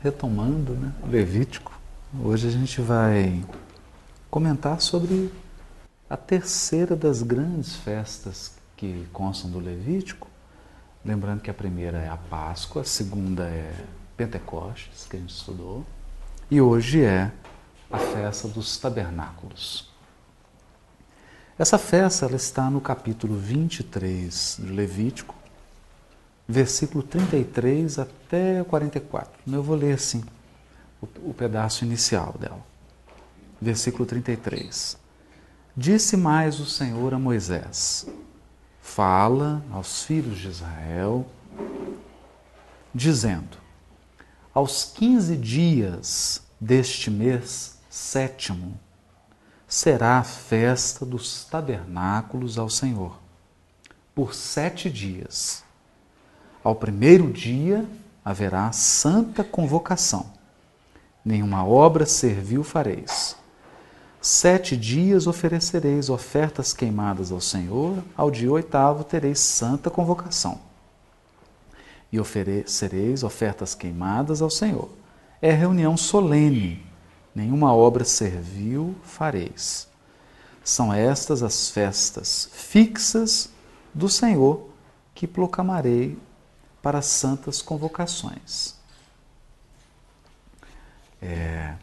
Retomando, né, Levítico, hoje a gente vai comentar sobre a terceira das grandes festas que constam do Levítico. Lembrando que a primeira é a Páscoa, a segunda é Pentecostes, que a gente estudou, e hoje é a festa dos tabernáculos. Essa festa ela está no capítulo 23 de Levítico, versículo 33 até 44. Eu vou ler assim o, o pedaço inicial dela. Versículo 33. Disse mais o Senhor a Moisés: Fala aos filhos de Israel, dizendo: Aos quinze dias deste mês sétimo será a festa dos tabernáculos ao Senhor, por sete dias ao primeiro dia haverá santa convocação. Nenhuma obra servil fareis. Sete dias oferecereis ofertas queimadas ao Senhor, ao dia oitavo tereis santa convocação. E oferecereis ofertas queimadas ao Senhor. É reunião solene, nenhuma obra servil fareis. São estas as festas fixas do Senhor que proclamarei para santas convocações. É...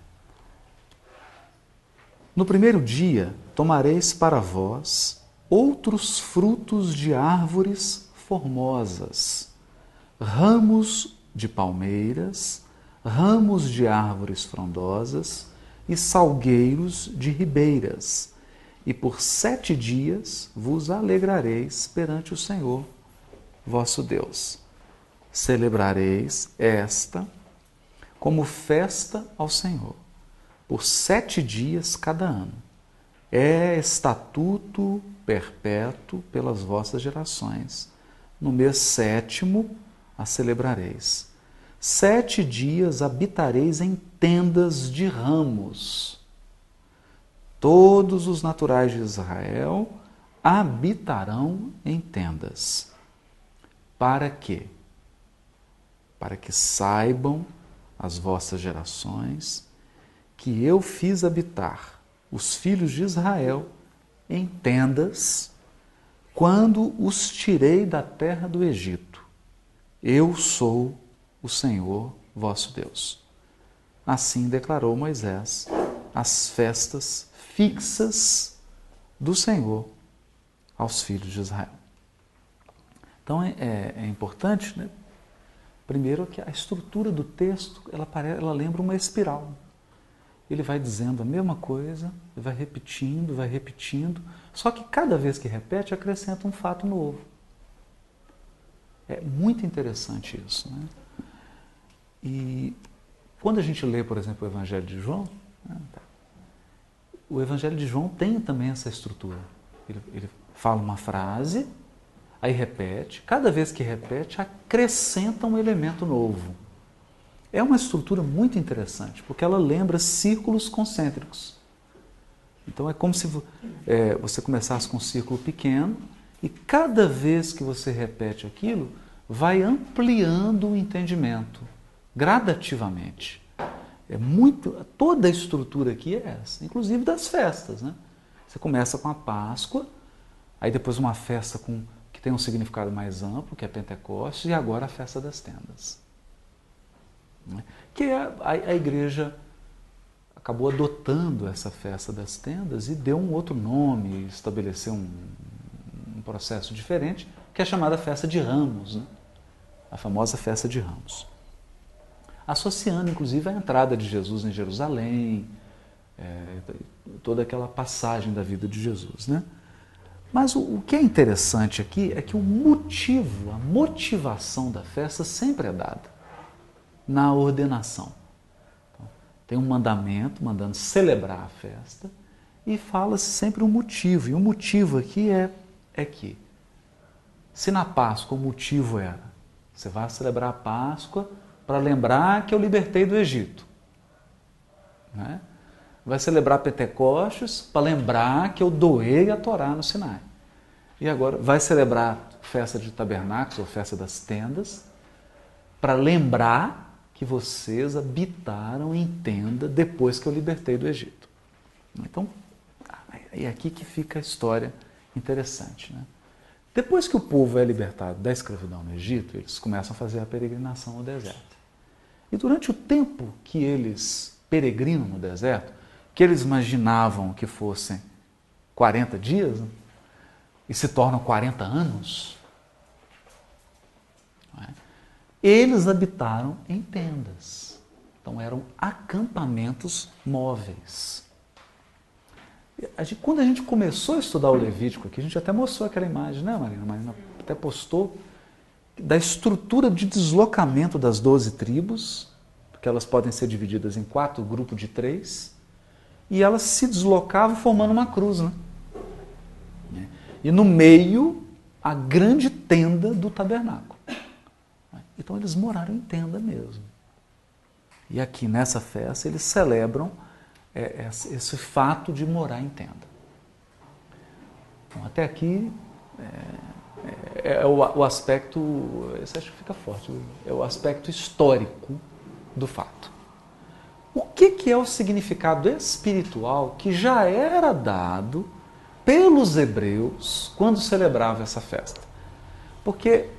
No primeiro dia tomareis para vós outros frutos de árvores formosas, ramos de palmeiras, ramos de árvores frondosas e salgueiros de ribeiras, e por sete dias vos alegrareis perante o Senhor, vosso Deus celebrareis esta como festa ao Senhor, por sete dias cada ano. É estatuto perpétuo pelas vossas gerações. No mês sétimo a celebrareis. Sete dias habitareis em tendas de ramos. Todos os naturais de Israel habitarão em tendas. Para quê? Para que saibam as vossas gerações que eu fiz habitar os filhos de Israel em tendas quando os tirei da terra do Egito. Eu sou o Senhor vosso Deus. Assim declarou Moisés as festas fixas do Senhor aos filhos de Israel. Então é, é, é importante né, Primeiro que a estrutura do texto, ela, parece, ela lembra uma espiral. Ele vai dizendo a mesma coisa, vai repetindo, vai repetindo, só que cada vez que repete acrescenta um fato novo. É muito interessante isso. Né? E quando a gente lê, por exemplo, o Evangelho de João, né, tá, o Evangelho de João tem também essa estrutura. Ele, ele fala uma frase, Aí repete, cada vez que repete, acrescenta um elemento novo. É uma estrutura muito interessante, porque ela lembra círculos concêntricos. Então é como se é, você começasse com um círculo pequeno e cada vez que você repete aquilo, vai ampliando o entendimento gradativamente. É muito, toda a estrutura aqui é essa, inclusive das festas, né? Você começa com a Páscoa, aí depois uma festa com tem um significado mais amplo, que é Pentecostes, e agora a festa das tendas. Né? Que é a, a igreja acabou adotando essa festa das tendas e deu um outro nome, estabeleceu um, um processo diferente, que é chamada festa de ramos, né? a famosa festa de ramos. Associando, inclusive, a entrada de Jesus em Jerusalém, é, toda aquela passagem da vida de Jesus. Né? Mas o, o, que é interessante aqui é que o motivo, a motivação da festa sempre é dada na ordenação. Então, tem um mandamento mandando celebrar a festa e fala-se sempre o um motivo. E o motivo aqui é, é que, se na Páscoa o motivo era você vai celebrar a Páscoa para lembrar que eu libertei do Egito. Né? Vai celebrar Pentecostes para lembrar que eu doei a Torá no Sinai. E agora vai celebrar festa de tabernáculos ou festa das tendas para lembrar que vocês habitaram em tenda depois que eu libertei do Egito. Então, é aqui que fica a história interessante. Né? Depois que o povo é libertado da escravidão no Egito, eles começam a fazer a peregrinação no deserto. E durante o tempo que eles peregrinam no deserto, que eles imaginavam que fossem 40 dias, né? e se tornam 40 anos, é? eles habitaram em tendas. Então eram acampamentos móveis. Quando a gente começou a estudar o Levítico aqui, a gente até mostrou aquela imagem, né, Marina? Marina até postou da estrutura de deslocamento das doze tribos, porque elas podem ser divididas em quatro grupos de três, e elas se deslocavam formando uma cruz, né? E no meio, a grande tenda do tabernáculo. Então eles moraram em tenda mesmo. E aqui nessa festa eles celebram é, esse fato de morar em tenda. Então, até aqui é, é, é o, o, aspecto, esse acho que fica forte, é o aspecto histórico do fato. O que, que é o significado espiritual que já era dado pelos hebreus quando celebrava essa festa. Porque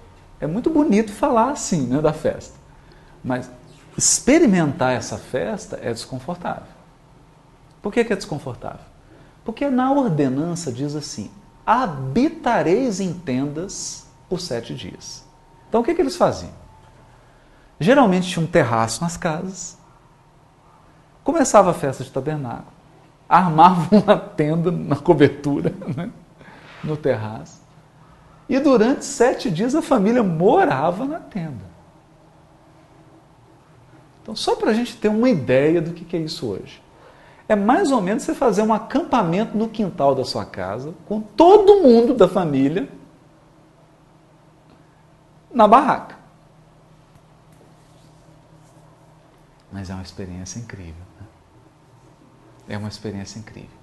é muito bonito falar assim né, da festa, mas experimentar essa festa é desconfortável. Por que, que é desconfortável? Porque na ordenança diz assim: habitareis em tendas por sete dias. Então o que, que eles faziam? Geralmente tinha um terraço nas casas, começava a festa de tabernáculo, armavam uma tenda na cobertura, né? no terraço. E durante sete dias a família morava na tenda. Então, só para a gente ter uma ideia do que é isso hoje. É mais ou menos você fazer um acampamento no quintal da sua casa, com todo mundo da família na barraca. Mas é uma experiência incrível é uma experiência incrível.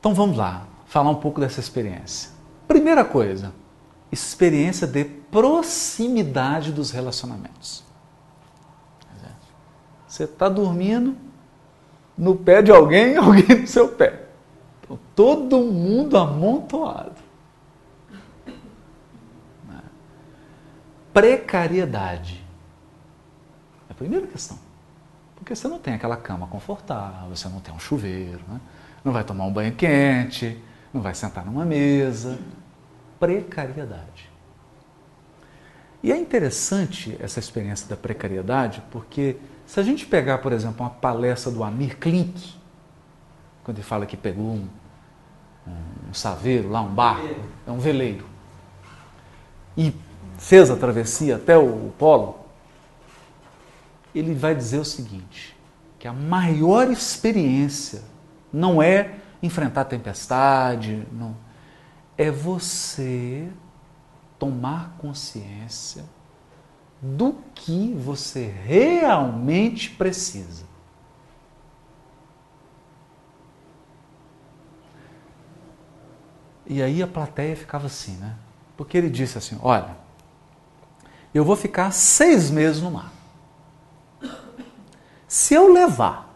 Então vamos lá, falar um pouco dessa experiência. Primeira coisa, experiência de proximidade dos relacionamentos. Você está dormindo no pé de alguém, alguém no seu pé. Então, todo mundo amontoado. Precariedade. É a primeira questão. Porque você não tem aquela cama confortável, você não tem um chuveiro, né? não vai tomar um banho quente, não vai sentar numa mesa. Precariedade. E é interessante essa experiência da precariedade, porque se a gente pegar, por exemplo, uma palestra do Amir Klink, quando ele fala que pegou um, um saveiro lá, um barco, é um veleiro, e fez a travessia até o polo, ele vai dizer o seguinte: que a maior experiência não é enfrentar tempestade, não, é você tomar consciência do que você realmente precisa. E aí a plateia ficava assim, né? Porque ele disse assim: Olha, eu vou ficar seis meses no mar. Se eu levar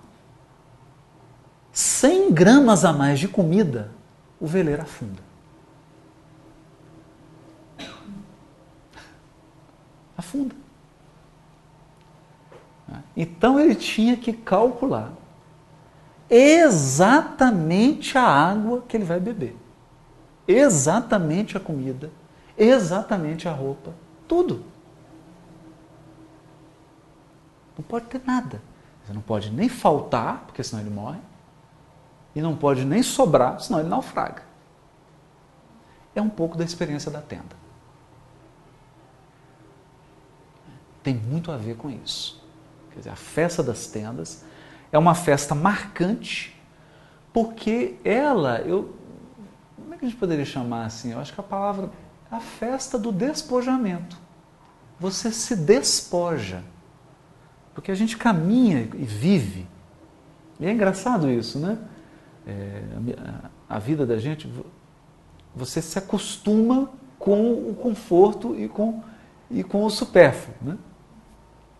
100 gramas a mais de comida, o veleiro afunda. Afunda. Então ele tinha que calcular exatamente a água que ele vai beber, exatamente a comida, exatamente a roupa, tudo. Não pode ter nada. Você não pode nem faltar, porque senão ele morre, e não pode nem sobrar, senão ele naufraga. É um pouco da experiência da tenda. Tem muito a ver com isso. Quer dizer, a festa das tendas é uma festa marcante, porque ela, eu, como é que a gente poderia chamar assim? Eu acho que a palavra a festa do despojamento. Você se despoja porque a gente caminha e vive. E é engraçado isso, né? É, a, a vida da gente, você se acostuma com o conforto e com, e com o supérfluo. Né?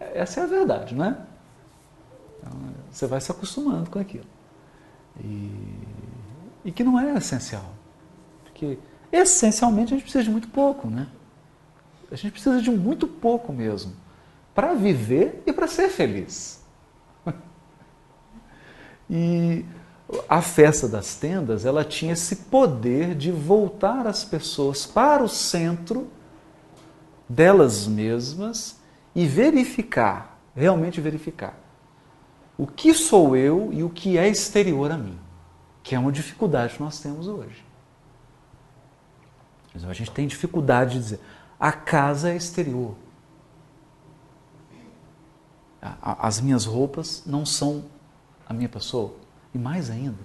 Essa é a verdade, não é? Então, você vai se acostumando com aquilo. E, e que não é essencial. Porque essencialmente a gente precisa de muito pouco, né? A gente precisa de muito pouco mesmo para viver e para ser feliz. E a festa das tendas, ela tinha esse poder de voltar as pessoas para o centro delas mesmas e verificar, realmente verificar, o que sou eu e o que é exterior a mim, que é uma dificuldade que nós temos hoje. A gente tem dificuldade de dizer, a casa é exterior. As minhas roupas não são a minha pessoa. E mais ainda,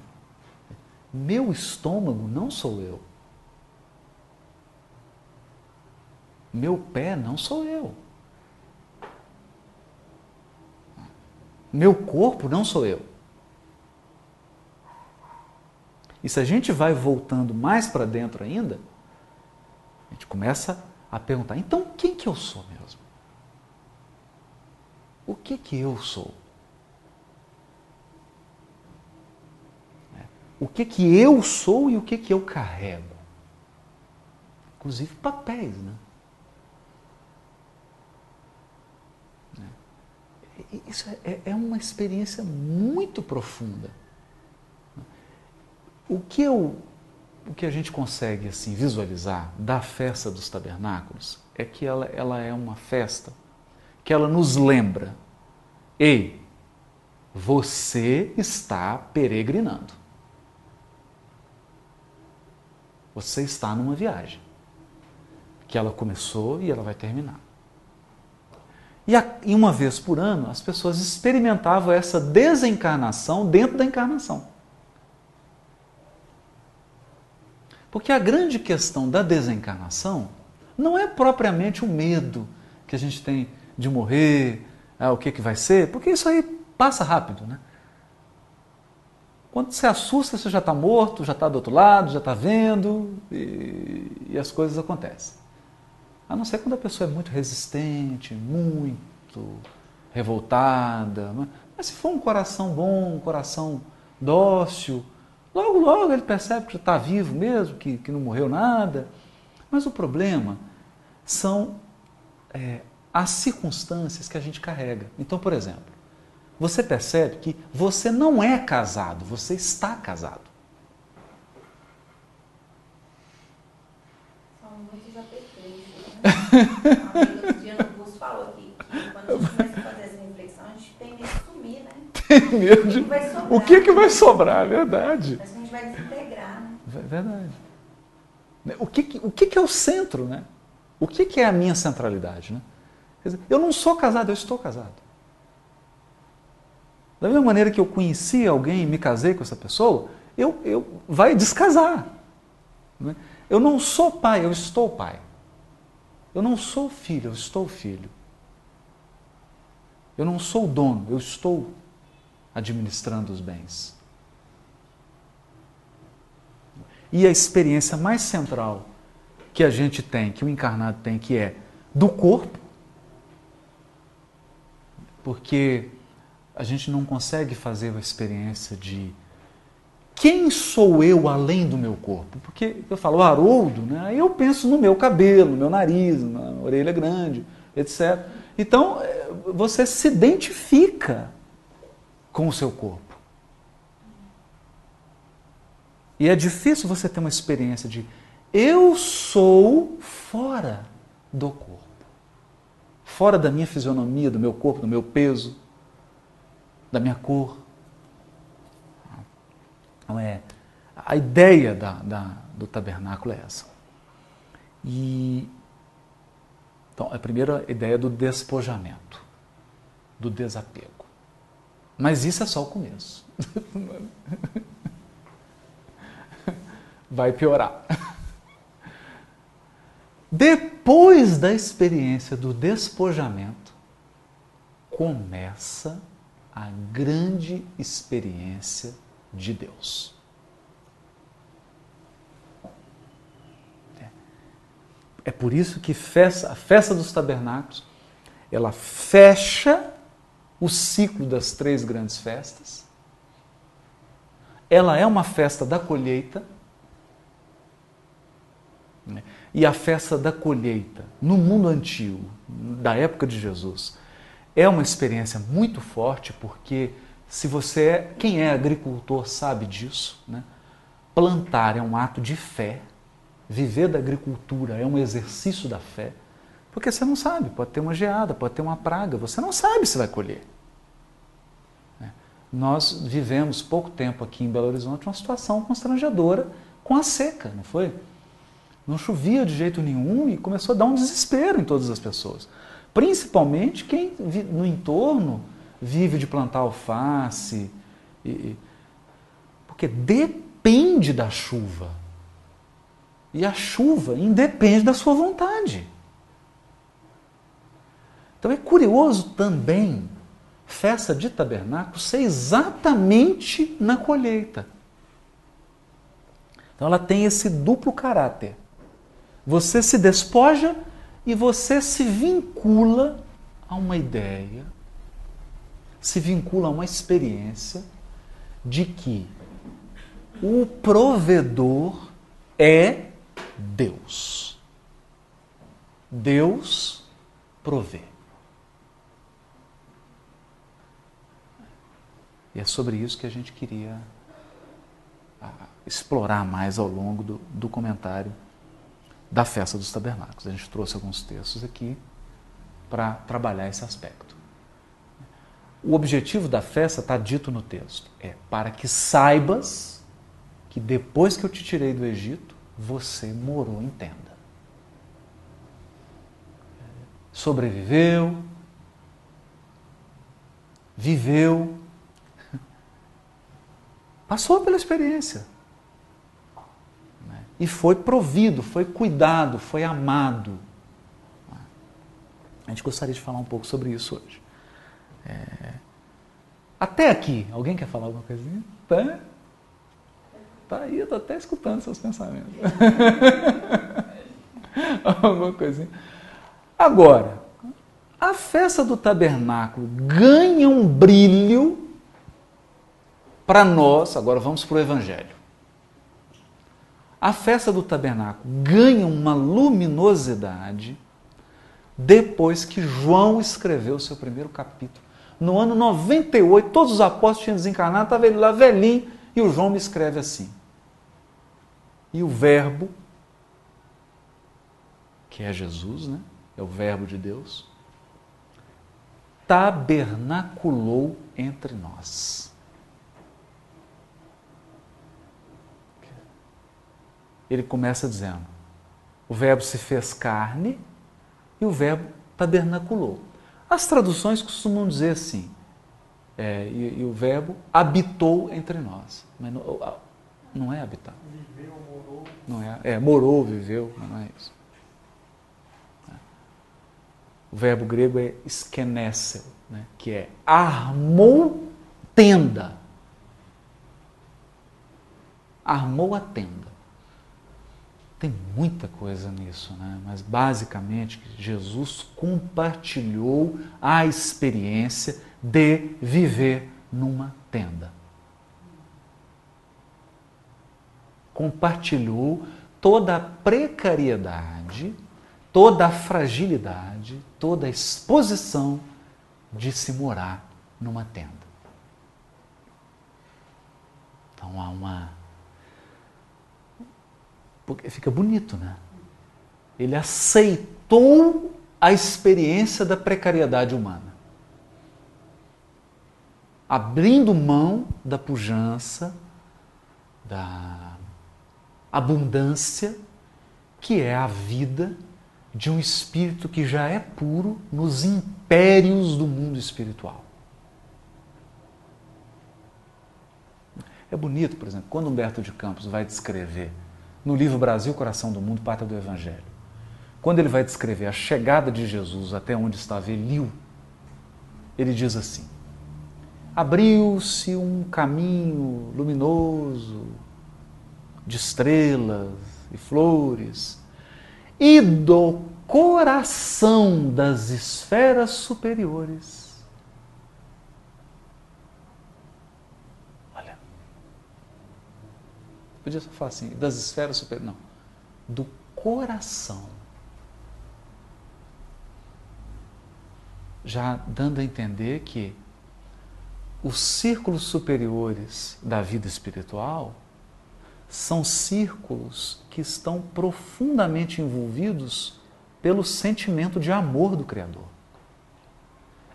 meu estômago não sou eu. Meu pé não sou eu. Meu corpo não sou eu. E se a gente vai voltando mais para dentro ainda, a gente começa a perguntar: então quem que eu sou mesmo? O que que eu sou? o que, que eu sou e o que, que eu carrego. Inclusive papéis, né? É. Isso é, é uma experiência muito profunda. O que, eu, o que a gente consegue assim visualizar da festa dos tabernáculos é que ela, ela é uma festa que ela nos lembra: ei, você está peregrinando. Você está numa viagem que ela começou e ela vai terminar. E, a, e uma vez por ano, as pessoas experimentavam essa desencarnação dentro da encarnação. Porque a grande questão da desencarnação não é propriamente o medo que a gente tem de morrer, ah, o que, que vai ser, porque isso aí passa rápido, né? Quando você assusta, você já está morto, já está do outro lado, já está vendo e, e, as coisas acontecem. A não ser quando a pessoa é muito resistente, muito revoltada. Mas se for um coração bom, um coração dócil, logo, logo ele percebe que está vivo mesmo, que, que não morreu nada. Mas o problema são é, as circunstâncias que a gente carrega. Então, por exemplo, você percebe que você não é casado, você está casado. São muitos aperfeiçoos. Né? Dia curso falou que, que quando a gente começa a fazer essa reflexão, a gente tem medo de sumir, né? Tem medo de... O que, que vai sobrar? É verdade. Mas a gente vai desintegrar, né? Verdade. O que, o que é o centro, né? O que é a minha centralidade, né? Dizer, eu não sou casado, eu estou casado. Da mesma maneira que eu conheci alguém e me casei com essa pessoa, eu, eu vai descasar. Né? Eu não sou pai, eu estou pai. Eu não sou filho, eu estou filho. Eu não sou dono, eu estou administrando os bens. E a experiência mais central que a gente tem, que o encarnado tem, que é do corpo, porque a gente não consegue fazer a experiência de quem sou eu além do meu corpo? Porque eu falo Haroldo, né? eu penso no meu cabelo, no meu nariz, na orelha grande, etc. Então, é, você se identifica com o seu corpo. E é difícil você ter uma experiência de eu sou fora do corpo. Fora da minha fisionomia, do meu corpo, do meu peso da minha cor. Não é. A ideia da, da, do tabernáculo é essa. E então a primeira ideia é do despojamento, do desapego. Mas isso é só o começo. Vai piorar. Depois da experiência do despojamento, começa a grande experiência de Deus. É por isso que festa, a festa dos tabernáculos ela fecha o ciclo das três grandes festas. Ela é uma festa da colheita. Né? E a festa da colheita, no mundo antigo, da época de Jesus, é uma experiência muito forte, porque se você é, quem é agricultor sabe disso, né? Plantar é um ato de fé, viver da agricultura é um exercício da fé, porque você não sabe, pode ter uma geada, pode ter uma praga, você não sabe se vai colher. Né? Nós vivemos pouco tempo aqui em Belo Horizonte uma situação constrangedora com a seca, não foi? Não chovia de jeito nenhum e começou a dar um desespero em todas as pessoas. Principalmente quem no entorno vive de plantar alface. E, porque depende da chuva. E a chuva independe da sua vontade. Então é curioso também festa de tabernáculo ser exatamente na colheita. Então ela tem esse duplo caráter. Você se despoja e você se vincula a uma ideia, se vincula a uma experiência de que o provedor é Deus. Deus provê. E é sobre isso que a gente queria ah, explorar mais ao longo do, do comentário da festa dos tabernáculos. A gente trouxe alguns textos aqui para trabalhar esse aspecto. O objetivo da festa está dito no texto: é para que saibas que depois que eu te tirei do Egito, você morou em tenda. Sobreviveu, viveu, passou pela experiência e foi provido, foi cuidado, foi amado. A gente gostaria de falar um pouco sobre isso hoje. É... Até aqui, alguém quer falar alguma coisinha? Tá, tá aí, eu estou até escutando seus pensamentos. alguma coisinha. Agora, a festa do tabernáculo ganha um brilho para nós, agora vamos para o Evangelho a festa do tabernáculo ganha uma luminosidade depois que João escreveu o seu primeiro capítulo. No ano 98, todos os apóstolos tinham desencarnado, estava ele lá velhinho, e o João me escreve assim. E o Verbo, que é Jesus, né? é o Verbo de Deus, tabernaculou entre nós. Ele começa dizendo: o Verbo se fez carne e o Verbo tabernaculou. As traduções costumam dizer assim, é, e, e, o Verbo habitou entre nós. Mas não, não é habitar. Viveu, morou. Não é, é, morou, viveu, mas não é isso. O verbo grego é skenessel, né, que é armou tenda. Armou a tenda. Tem muita coisa nisso, né? mas basicamente Jesus compartilhou a experiência de viver numa tenda. Compartilhou toda a precariedade, toda a fragilidade, toda a exposição de se morar numa tenda. Então há uma porque fica bonito, né? Ele aceitou a experiência da precariedade humana. Abrindo mão da pujança, da abundância, que é a vida de um espírito que já é puro nos impérios do mundo espiritual. É bonito, por exemplo, quando Humberto de Campos vai descrever no livro Brasil, Coração do Mundo, Pátria do Evangelho. Quando ele vai descrever a chegada de Jesus até onde estava Eliu, ele diz assim: Abriu-se um caminho luminoso de estrelas e flores, e do coração das esferas superiores. Olha. Podia só falar assim, das esferas superiores. Não. Do coração. Já dando a entender que os círculos superiores da vida espiritual são círculos que estão profundamente envolvidos pelo sentimento de amor do Criador.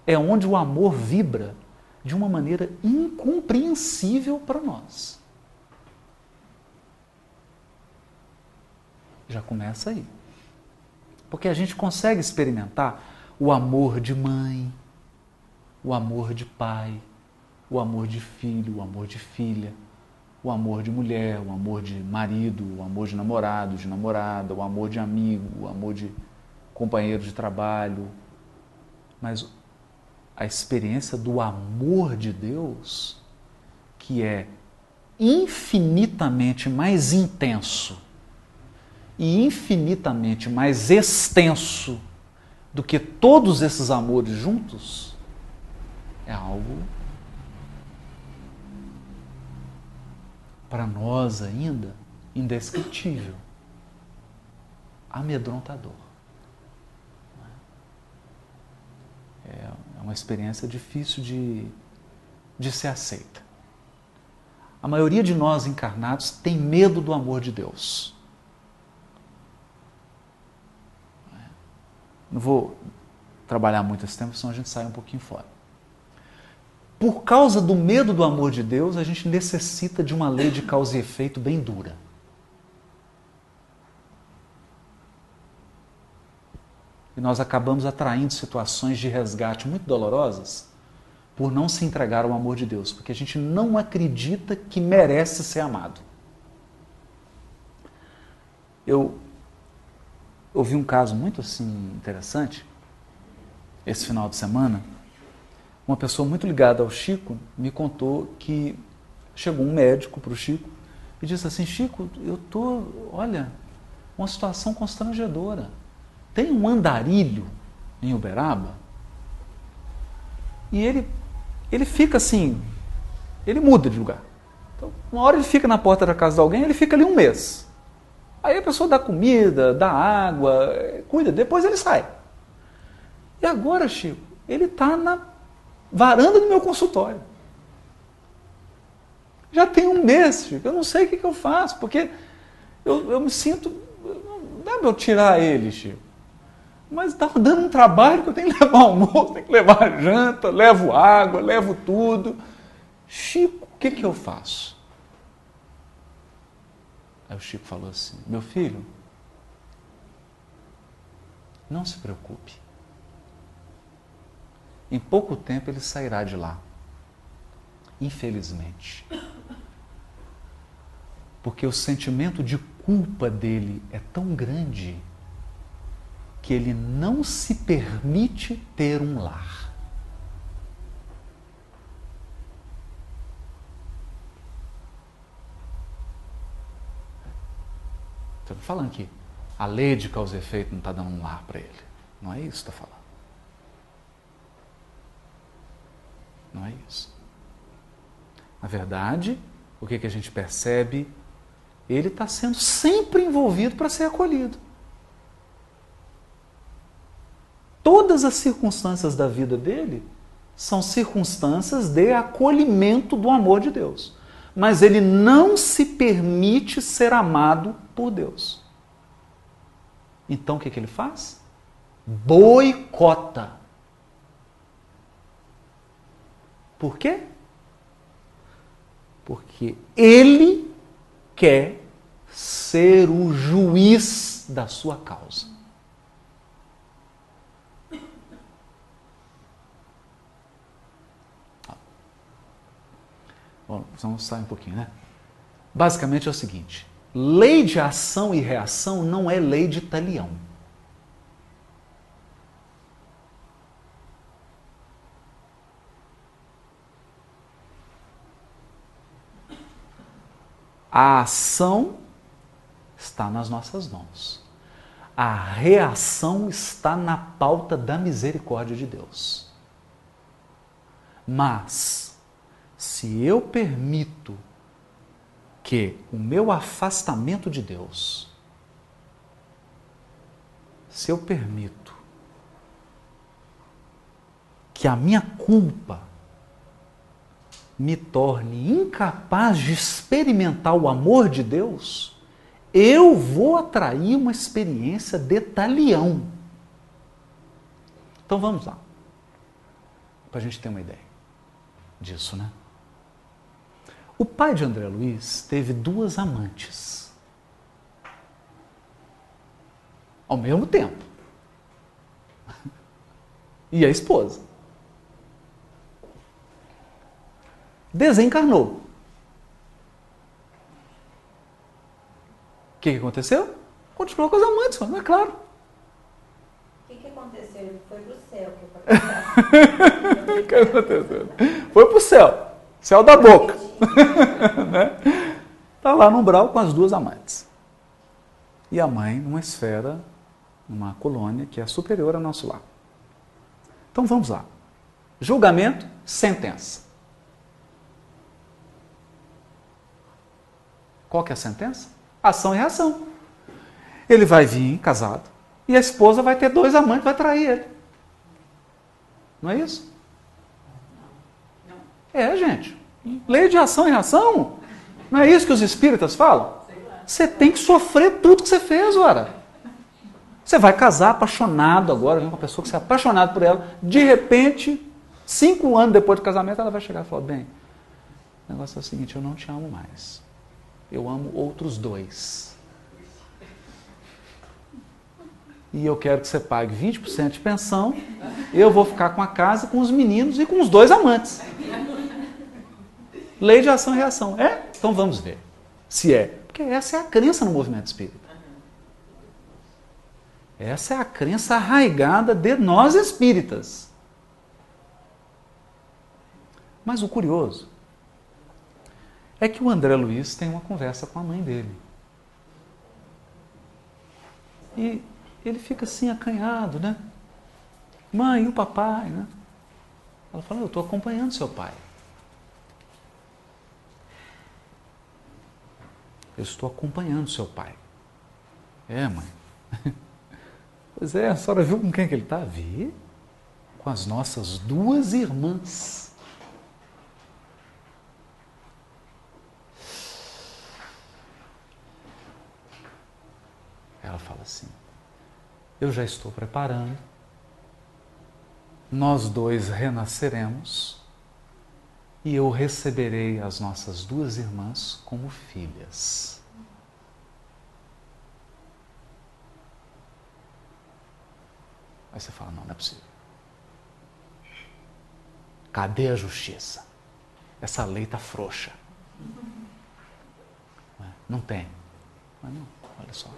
É onde o amor vibra de uma maneira incompreensível para nós. Já começa aí. Porque a gente consegue experimentar o amor de mãe, o amor de pai, o amor de filho, o amor de filha, o amor de mulher, o amor de marido, o amor de namorado, de namorada, o amor de amigo, o amor de companheiro de trabalho. Mas a experiência do amor de Deus, que é infinitamente mais intenso e infinitamente mais extenso do que todos esses amores juntos, é algo para nós ainda indescritível, amedrontador. É uma experiência difícil de, de ser aceita. A maioria de nós encarnados tem medo do amor de Deus. Não vou trabalhar muito esse tempo, senão a gente sai um pouquinho fora por causa do medo do amor de Deus, a gente necessita de uma lei de causa e efeito bem dura. E nós acabamos atraindo situações de resgate muito dolorosas por não se entregar ao amor de Deus, porque a gente não acredita que merece ser amado. Eu ouvi um caso muito assim interessante esse final de semana uma pessoa muito ligada ao Chico me contou que chegou um médico para o Chico e disse assim: Chico, eu tô, olha, uma situação constrangedora. Tem um andarilho em Uberaba e ele, ele fica assim, ele muda de lugar. Então, uma hora ele fica na porta da casa de alguém, ele fica ali um mês. Aí a pessoa dá comida, dá água, cuida, depois ele sai. E agora, Chico, ele está na varanda do meu consultório. Já tem um mês, Chico, eu não sei o que, que eu faço, porque eu, eu me sinto. Não dá para eu tirar ele, Chico. Mas está dando um trabalho que eu tenho que levar almoço, tenho que levar janta, levo água, levo tudo. Chico, o que, que eu faço? Aí o Chico falou assim: Meu filho, não se preocupe. Em pouco tempo ele sairá de lá. Infelizmente. Porque o sentimento de culpa dele é tão grande que ele não se permite ter um lar. Estou falando que a lei de causa e efeito não está dando um lar para ele. Não é isso que está falando. Não é isso. Na verdade, o que, que a gente percebe? Ele está sendo sempre envolvido para ser acolhido. Todas as circunstâncias da vida dele são circunstâncias de acolhimento do amor de Deus. Mas ele não se permite ser amado por Deus. Então o que, que ele faz? Boicota Por quê? Porque ele quer ser o juiz da sua causa. Vamos sair um pouquinho, né? Basicamente é o seguinte: lei de ação e reação não é lei de talião. A ação está nas nossas mãos. A reação está na pauta da misericórdia de Deus. Mas, se eu permito que o meu afastamento de Deus, se eu permito que a minha culpa me torne incapaz de experimentar o amor de Deus, eu vou atrair uma experiência de talião. Então vamos lá, para a gente ter uma ideia disso, né? O pai de André Luiz teve duas amantes ao mesmo tempo. E a esposa. Desencarnou. O que, que aconteceu? Continuou com as amantes, não é claro. O que, que aconteceu? Ele foi pro céu. Que o que aconteceu? Foi pro céu. Céu da boca. né? Tá lá no umbral com as duas amantes. E a mãe numa esfera, numa colônia que é superior ao nosso lar. Então vamos lá. Julgamento, sentença. Qual que é a sentença? Ação e reação. Ele vai vir casado e a esposa vai ter dois amantes, vai trair ele. Não é isso? É, gente. Lei de ação e reação. Não é isso que os espíritas falam? Você tem que sofrer tudo que você fez, ora. Você vai casar apaixonado agora, com uma pessoa que você é apaixonado por ela. De repente, cinco anos depois do casamento, ela vai chegar e falar: Bem, o negócio é o seguinte, eu não te amo mais eu amo outros dois. E eu quero que você pague 20% de pensão, eu vou ficar com a casa, com os meninos e com os dois amantes. Lei de ação e reação. É? Então vamos ver se é. Porque essa é a crença no movimento espírita. Essa é a crença arraigada de nós espíritas. Mas o curioso é que o André Luiz tem uma conversa com a mãe dele. E ele fica assim acanhado, né? Mãe, e o papai, né? Ela fala, eu estou acompanhando seu pai. Eu estou acompanhando seu pai. É, mãe. Pois é, a senhora viu com quem que ele está? Vi. Com as nossas duas irmãs. Ela fala assim: Eu já estou preparando, nós dois renasceremos e eu receberei as nossas duas irmãs como filhas. Aí você fala: Não, não é possível. Cadê a justiça? Essa lei está frouxa. Não tem. Mas não, olha só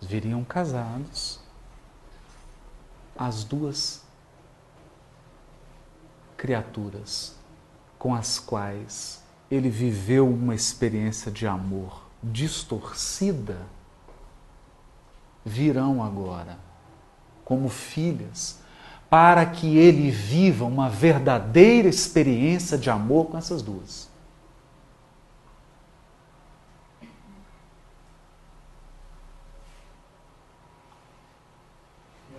viriam casados as duas criaturas com as quais ele viveu uma experiência de amor distorcida virão agora como filhas para que ele viva uma verdadeira experiência de amor com essas duas.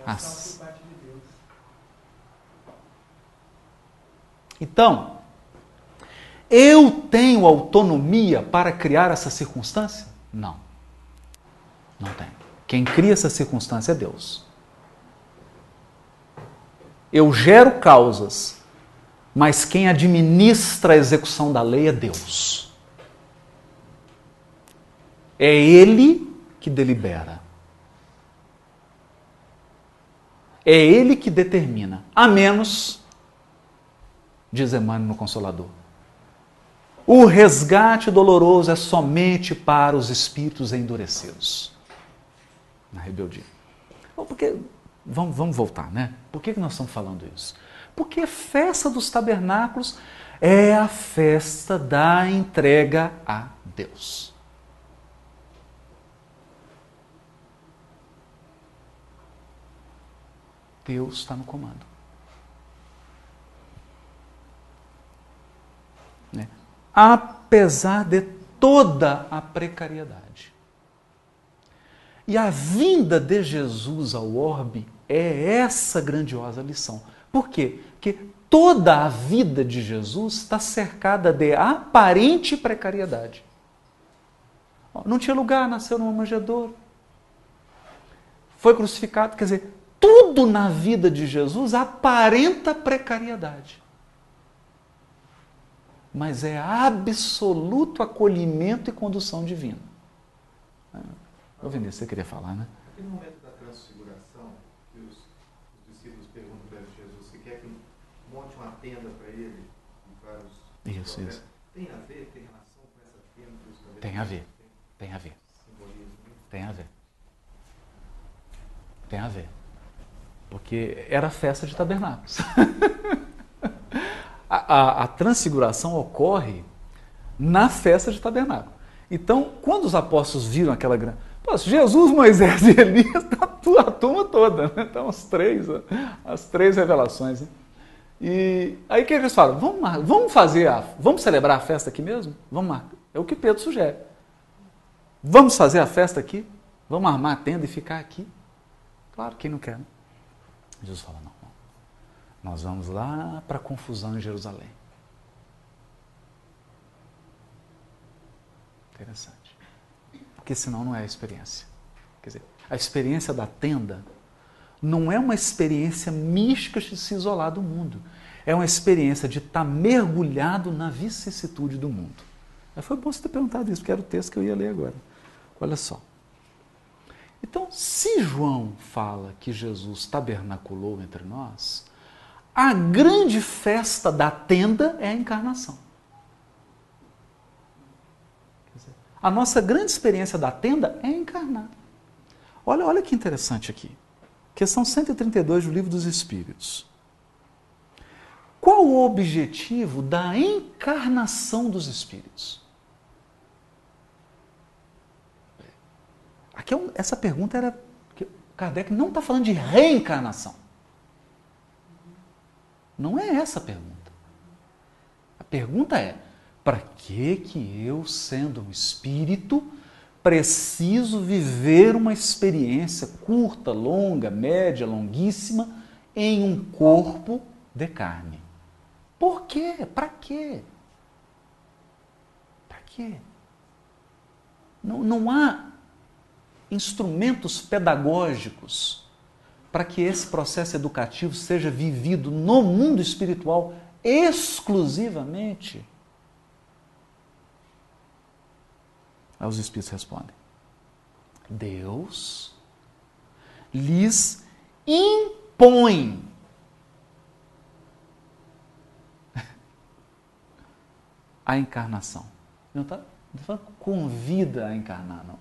As... Então, eu tenho autonomia para criar essa circunstância? Não. Não tenho. Quem cria essa circunstância é Deus. Eu gero causas, mas quem administra a execução da lei é Deus. É Ele que delibera. É Ele que determina, a menos, diz Emmanuel no Consolador. O resgate doloroso é somente para os espíritos endurecidos na rebeldia. Porque, vamos, vamos voltar, né? Por que, que nós estamos falando isso? Porque a festa dos tabernáculos é a festa da entrega a Deus. Deus está no comando. Apesar de toda a precariedade. E a vinda de Jesus ao orbe é essa grandiosa lição. Por quê? Porque toda a vida de Jesus está cercada de aparente precariedade. Não tinha lugar, nasceu numa manjedoura. Foi crucificado, quer dizer, tudo na vida de Jesus aparenta precariedade. Mas é absoluto acolhimento e condução divina. Ô Vinícius, você queria falar, né? Aquele momento da transfiguração, que os, os discípulos perguntam para Jesus se quer que monte uma tenda para ele e para os Isso, isso. Tem a ver, tem relação com essa tenda tabernáculos? Tem a ver. Tem a ver. Simbolismo, né? Tem a ver. Tem a ver. Porque era a festa de tabernáculos. a, a- a transfiguração ocorre na festa de tabernáculo. Então, quando os apóstolos viram aquela grande. Jesus, Moisés e Elias, tá a turma toda, né? Então, as três, as três revelações. né? E aí que eles falam? Vamos, vamos fazer a. Vamos celebrar a festa aqui mesmo? Vamos marcar. É o que Pedro sugere. Vamos fazer a festa aqui? Vamos armar a tenda e ficar aqui? Claro, quem não quer. Né? Jesus fala: não. Nós vamos lá para a confusão em Jerusalém. Interessante. Porque senão não é a experiência. Quer dizer, a experiência da tenda não é uma experiência mística de se isolar do mundo. É uma experiência de estar mergulhado na vicissitude do mundo. Foi bom você ter perguntado isso, porque era o texto que eu ia ler agora. Olha só. Então, se João fala que Jesus tabernaculou entre nós, a grande festa da tenda é a encarnação. A nossa grande experiência da tenda é encarnar. Olha, olha que interessante aqui. Questão 132 do Livro dos Espíritos. Qual o objetivo da encarnação dos espíritos? Aqui é um- essa pergunta era. Kardec não está falando de reencarnação. Não é essa a pergunta. A pergunta é: para que que eu, sendo um espírito, preciso viver uma experiência curta, longa, média, longuíssima em um corpo de carne? Por quê? Para quê? Para quê? Não, não há instrumentos pedagógicos para que esse processo educativo seja vivido no mundo espiritual exclusivamente? Aí os espíritos respondem: Deus lhes impõe a encarnação. Não está não tá falando convida a encarnar, não.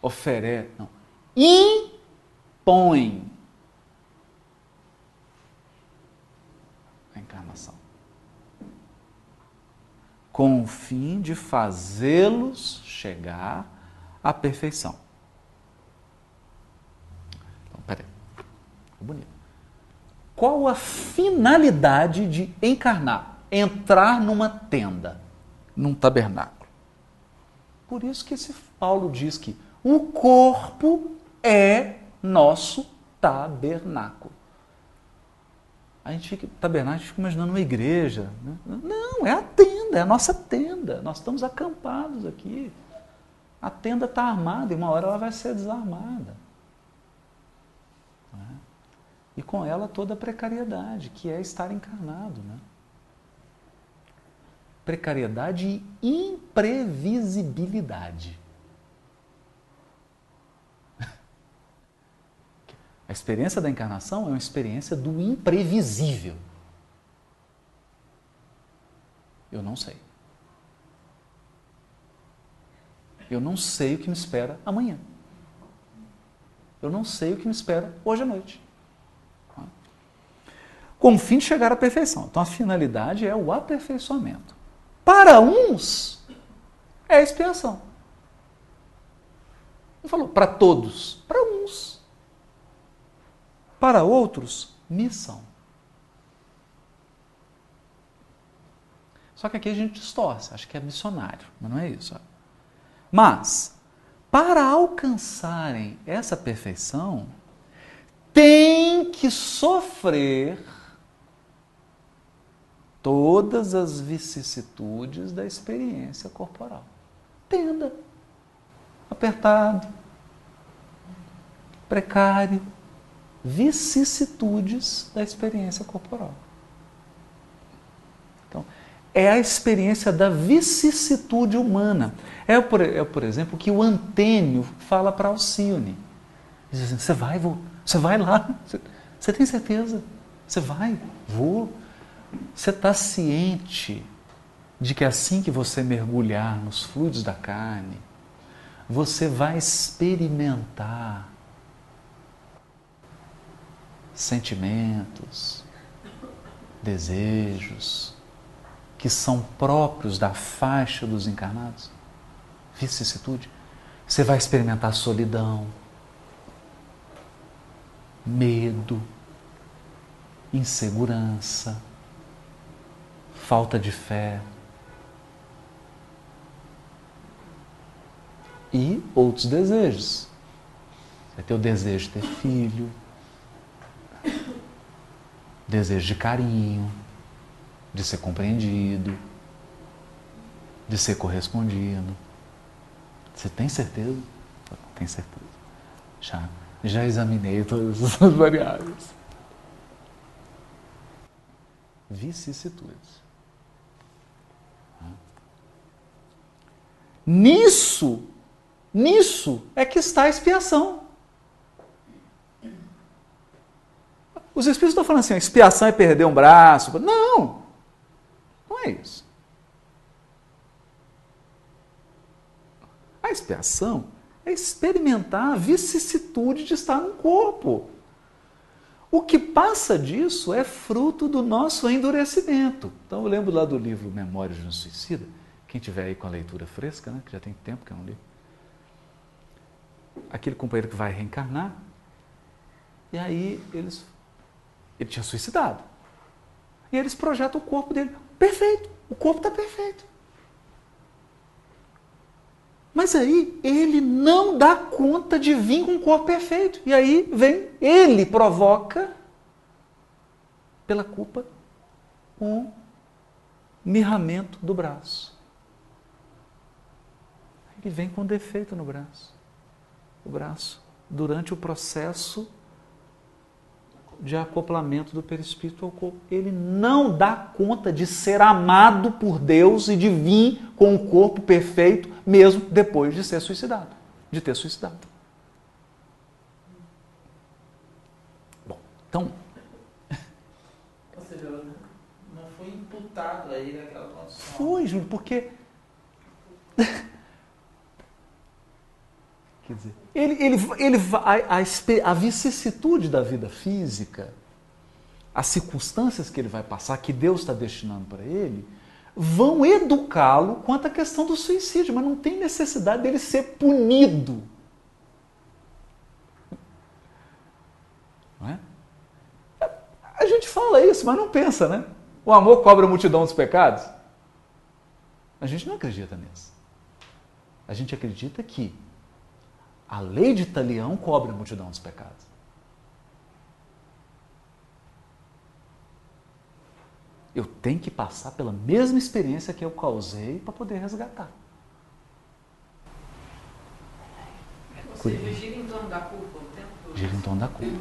Oferece, não. Impõe a encarnação. Com o fim de fazê-los chegar à perfeição. Então, peraí. Ficou bonito. Qual a finalidade de encarnar? Entrar numa tenda, num tabernáculo. Por isso que esse Paulo diz que o corpo é nosso tabernáculo. A gente fica, tabernáculo, a gente fica imaginando uma igreja. Né? Não, é a tenda, é a nossa tenda. Nós estamos acampados aqui. A tenda está armada e uma hora ela vai ser desarmada. Né? E com ela toda a precariedade, que é estar encarnado. Né? Precariedade e imprevisibilidade. A experiência da encarnação é uma experiência do imprevisível. Eu não sei. Eu não sei o que me espera amanhã. Eu não sei o que me espera hoje à noite. Com o fim de chegar à perfeição. Então a finalidade é o aperfeiçoamento. Para uns, é expiação. Não falou para todos, para uns. Para outros, missão. Só que aqui a gente distorce, acha que é missionário, mas não é isso. Mas, para alcançarem essa perfeição, tem que sofrer todas as vicissitudes da experiência corporal. Tenda, apertado, precário, vicissitudes da experiência corporal. Então, é a experiência da vicissitude humana. É, por, é, por exemplo, que o Antênio fala para Alcione. Diz assim, você vai, vou, você vai lá, você tem certeza? Você vai? Vou. Você está ciente de que assim que você mergulhar nos fluidos da carne, você vai experimentar sentimentos, desejos que são próprios da faixa dos encarnados? Vicissitude. Você vai experimentar solidão, medo, insegurança, falta de fé. E outros desejos. Vai ter o desejo de ter filho, desejo de carinho, de ser compreendido, de ser correspondido. Você tem certeza? Tem certeza. Já, já examinei todas as variáveis. Vicissitudes. Nisso, nisso é que está a expiação. Os espíritos estão falando assim, expiação é perder um braço. Não, não é isso. A expiação é experimentar a vicissitude de estar no corpo. O que passa disso é fruto do nosso endurecimento. Então eu lembro lá do livro Memórias de um Suicida, quem tiver aí com a leitura fresca, né, que já tem tempo que eu não li. Aquele companheiro que vai reencarnar, e aí eles ele tinha suicidado. E eles projetam o corpo dele. Perfeito, o corpo está perfeito. Mas aí ele não dá conta de vir com um corpo perfeito. E aí vem, ele provoca, pela culpa, um mirramento do braço. Ele vem com defeito no braço. O braço, durante o processo de acoplamento do perispírito ao corpo. Ele não dá conta de ser amado por Deus e de vir com o corpo perfeito, mesmo depois de ser suicidado, de ter suicidado. Bom, então. Ou seja, não foi imputado aí naquela condição. Foi, Júlio, porque. Quer dizer, ele, ele, ele, a, a, a vicissitude da vida física, as circunstâncias que ele vai passar, que Deus está destinando para ele, vão educá-lo quanto à questão do suicídio, mas não tem necessidade dele ser punido. Não é? A gente fala isso, mas não pensa, né? O amor cobra a multidão dos pecados. A gente não acredita nisso. A gente acredita que a lei de Talião cobre a multidão dos pecados. Eu tenho que passar pela mesma experiência que eu causei para poder resgatar. Ou seja, gira em torno da culpa o tempo todo. Gira em torno da culpa.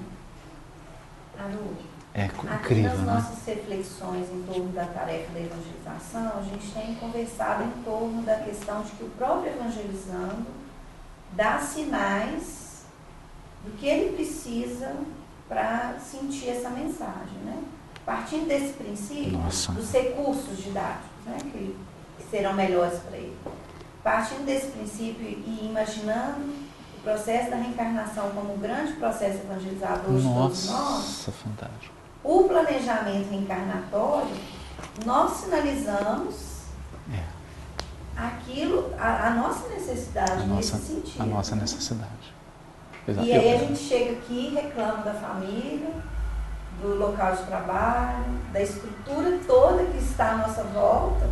Anu, É aqui incrível, nas né? nossas reflexões em torno da tarefa da evangelização, a gente tem conversado em torno da questão de que o próprio evangelizando dá sinais do que ele precisa para sentir essa mensagem, né? Partindo desse princípio, Nossa. dos recursos didáticos, né? Que, serão melhores para ele. Partindo desse princípio e imaginando o processo da reencarnação como um grande processo evangelizador de todos nós, Nossa, fantástico. o planejamento reencarnatório, nós sinalizamos aquilo, a, a nossa necessidade a nesse nossa, sentido. a nossa necessidade. Exato. E aí a gente chega aqui e reclama da família, do local de trabalho, da estrutura toda que está à nossa volta,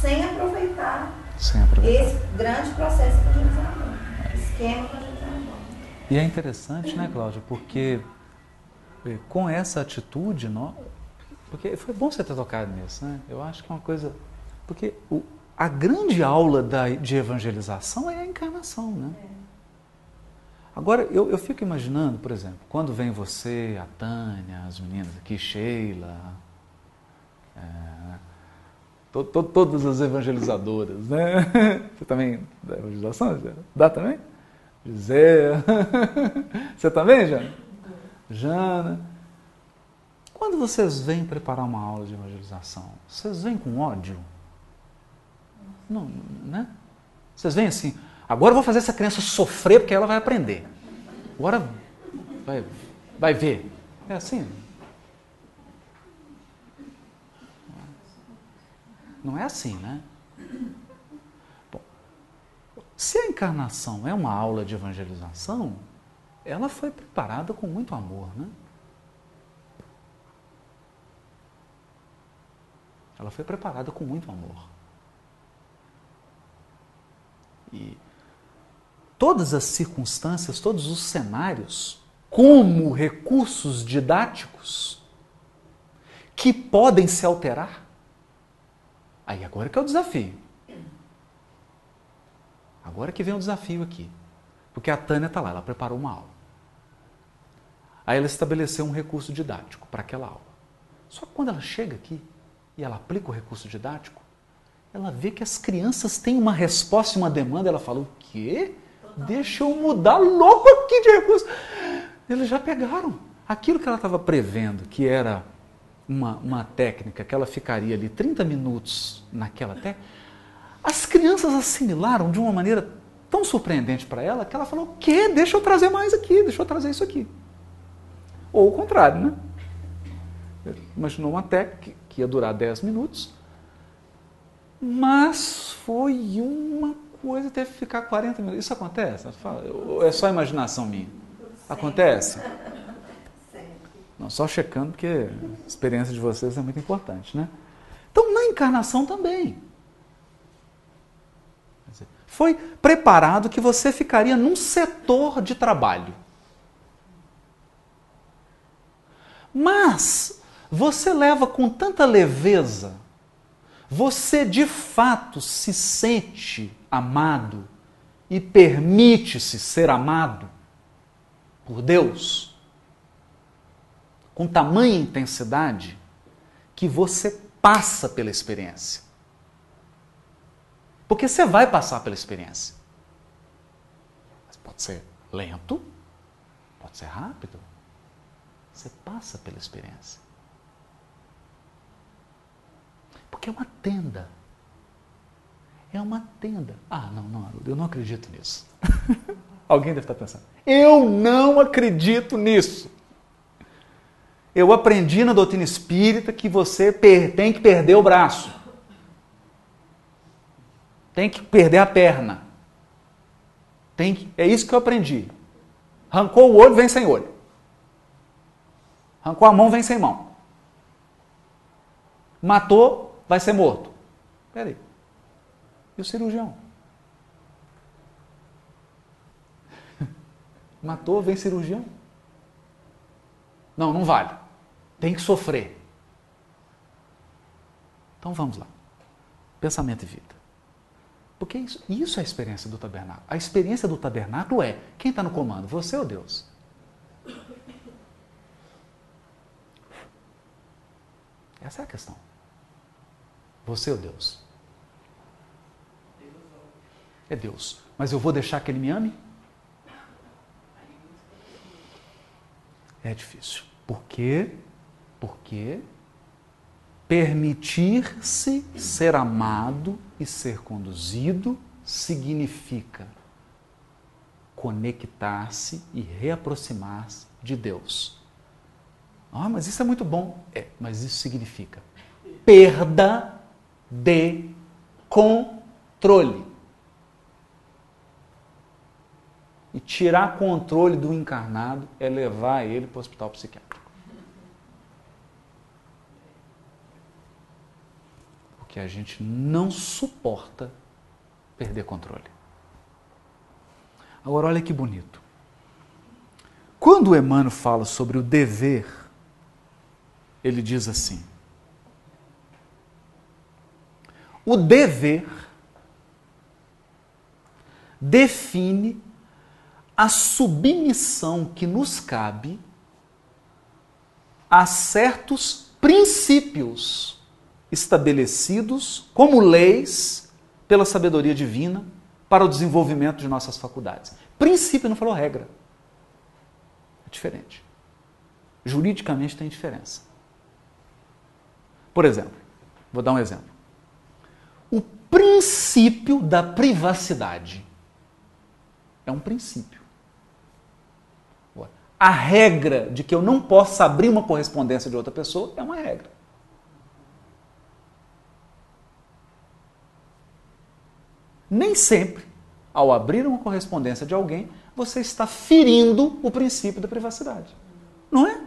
sem aproveitar Sem aproveitar. esse grande processo evangelizador, esquema evangelizador. E é interessante, né, Cláudia, porque eh, com essa atitude, nó- porque foi bom você ter tocado nisso, né? Eu acho que é uma coisa. Porque o- a grande aula da- de evangelização é a encarnação, né? Agora, eu, eu fico imaginando, por exemplo, quando vem você, a Tânia, as meninas aqui, Sheila, é, to- to- todas as evangelizadoras, né? Você também dá evangelização? Dá também? José. Você também, Jana? Jana. Quando vocês vêm preparar uma aula de evangelização, vocês vêm com ódio? Não, né? Vocês vêm assim, agora eu vou fazer essa criança sofrer porque ela vai aprender. Agora vai, vai ver. É assim? Não é assim, né? Bom, se a encarnação é uma aula de evangelização, ela foi preparada com muito amor, né? Ela foi preparada com muito amor. E todas as circunstâncias, todos os cenários, como recursos didáticos que podem se alterar. Aí agora que é o desafio. Agora que vem o desafio aqui. Porque a Tânia está lá, ela preparou uma aula. Aí ela estabeleceu um recurso didático para aquela aula. Só que quando ela chega aqui e ela aplica o recurso didático, ela vê que as crianças têm uma resposta e uma demanda. Ela fala: o quê? Deixa eu mudar louco aqui de recurso. Eles já pegaram. Aquilo que ela estava prevendo, que era uma, uma técnica que ela ficaria ali 30 minutos naquela técnica, as crianças assimilaram de uma maneira tão surpreendente para ela que ela falou: o quê? Deixa eu trazer mais aqui, deixa eu trazer isso aqui. Ou o contrário, né? Imaginou uma técnica que ia durar 10 minutos, mas foi uma coisa, teve que ficar 40 minutos. Isso acontece? Ou é só imaginação minha? Acontece? Não, só checando, porque a experiência de vocês é muito importante, né? Então, na encarnação também. Foi preparado que você ficaria num setor de trabalho. Mas você leva com tanta leveza, você de fato se sente amado e permite-se ser amado por Deus com tamanha intensidade que você passa pela experiência. Porque você vai passar pela experiência. Mas pode ser lento, pode ser rápido. Você passa pela experiência. Porque é uma tenda. É uma tenda. Ah, não, não, eu não acredito nisso. Alguém deve estar pensando. Eu não acredito nisso. Eu aprendi na doutrina espírita que você tem que perder o braço. Tem que perder a perna. Tem que, é isso que eu aprendi. Arrancou o olho, vem sem olho. Arrancou a mão, vem sem mão. Matou, vai ser morto. Peraí. E o cirurgião? Matou, vem cirurgião? Não, não vale. Tem que sofrer. Então vamos lá. Pensamento e vida. Porque isso, isso é a experiência do tabernáculo. A experiência do tabernáculo é quem está no comando? Você ou Deus? Essa é a questão. Você ou Deus? É Deus. Mas eu vou deixar que Ele me ame? É difícil. Por quê? Porque permitir-se ser amado e ser conduzido significa conectar-se e reaproximar-se de Deus. Ah, mas isso é muito bom. É, mas isso significa perda de controle. e tirar controle do encarnado é levar ele para o hospital psiquiátrico. Porque a gente não suporta perder controle. Agora, olha que bonito. Quando o Emmanuel fala sobre o dever, ele diz assim: o dever define a submissão que nos cabe a certos princípios estabelecidos como leis pela sabedoria divina para o desenvolvimento de nossas faculdades. Princípio não falou regra. É diferente. Juridicamente tem diferença. Por exemplo, vou dar um exemplo. Princípio da privacidade é um princípio. A regra de que eu não posso abrir uma correspondência de outra pessoa é uma regra. Nem sempre, ao abrir uma correspondência de alguém, você está ferindo o princípio da privacidade. Não é?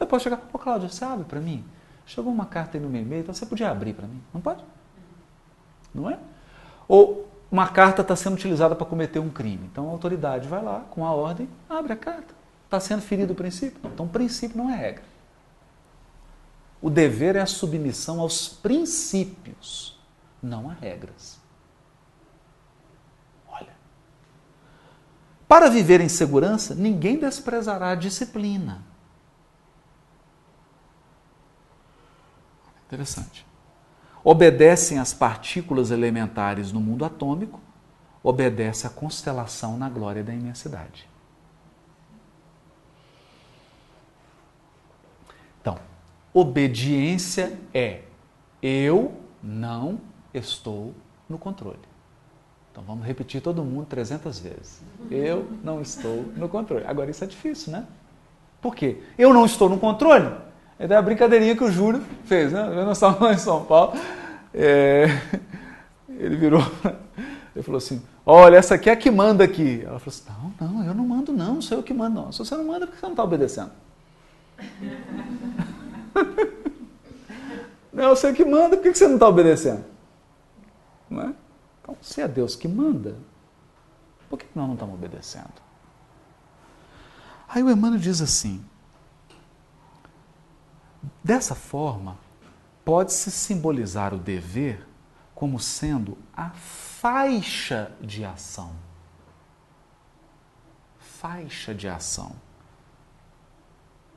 Eu posso chegar, ô oh, Cláudia, você abre para mim? Chegou uma carta aí no meu e-mail, então você podia abrir para mim. Não pode? Não é? Ou uma carta está sendo utilizada para cometer um crime. Então a autoridade vai lá com a ordem, abre a carta. Está sendo ferido o princípio? Então o princípio não é regra. O dever é a submissão aos princípios, não a regras. Olha. Para viver em segurança, ninguém desprezará a disciplina. Interessante obedecem às partículas elementares no mundo atômico, obedece à constelação na glória da imensidade. Então, obediência é eu não estou no controle. Então vamos repetir todo mundo 300 vezes. Eu não estou no controle. Agora isso é difícil, né? Por quê? Eu não estou no controle? É a brincadeirinha que o Júlio fez, né? Não estava lá em São Paulo. É... Ele virou, ele falou assim: Olha, essa aqui é a que manda aqui. Ela falou assim: Não, não, eu não mando, não, sou eu que mando. Não. Se você não manda, por que você não está obedecendo? não, eu sei que manda, por que você não está obedecendo? Não é? Então, se é Deus que manda, por que nós não estamos obedecendo? Aí o Emmanuel diz assim: Dessa forma, pode-se simbolizar o dever como sendo a faixa de ação. Faixa de ação.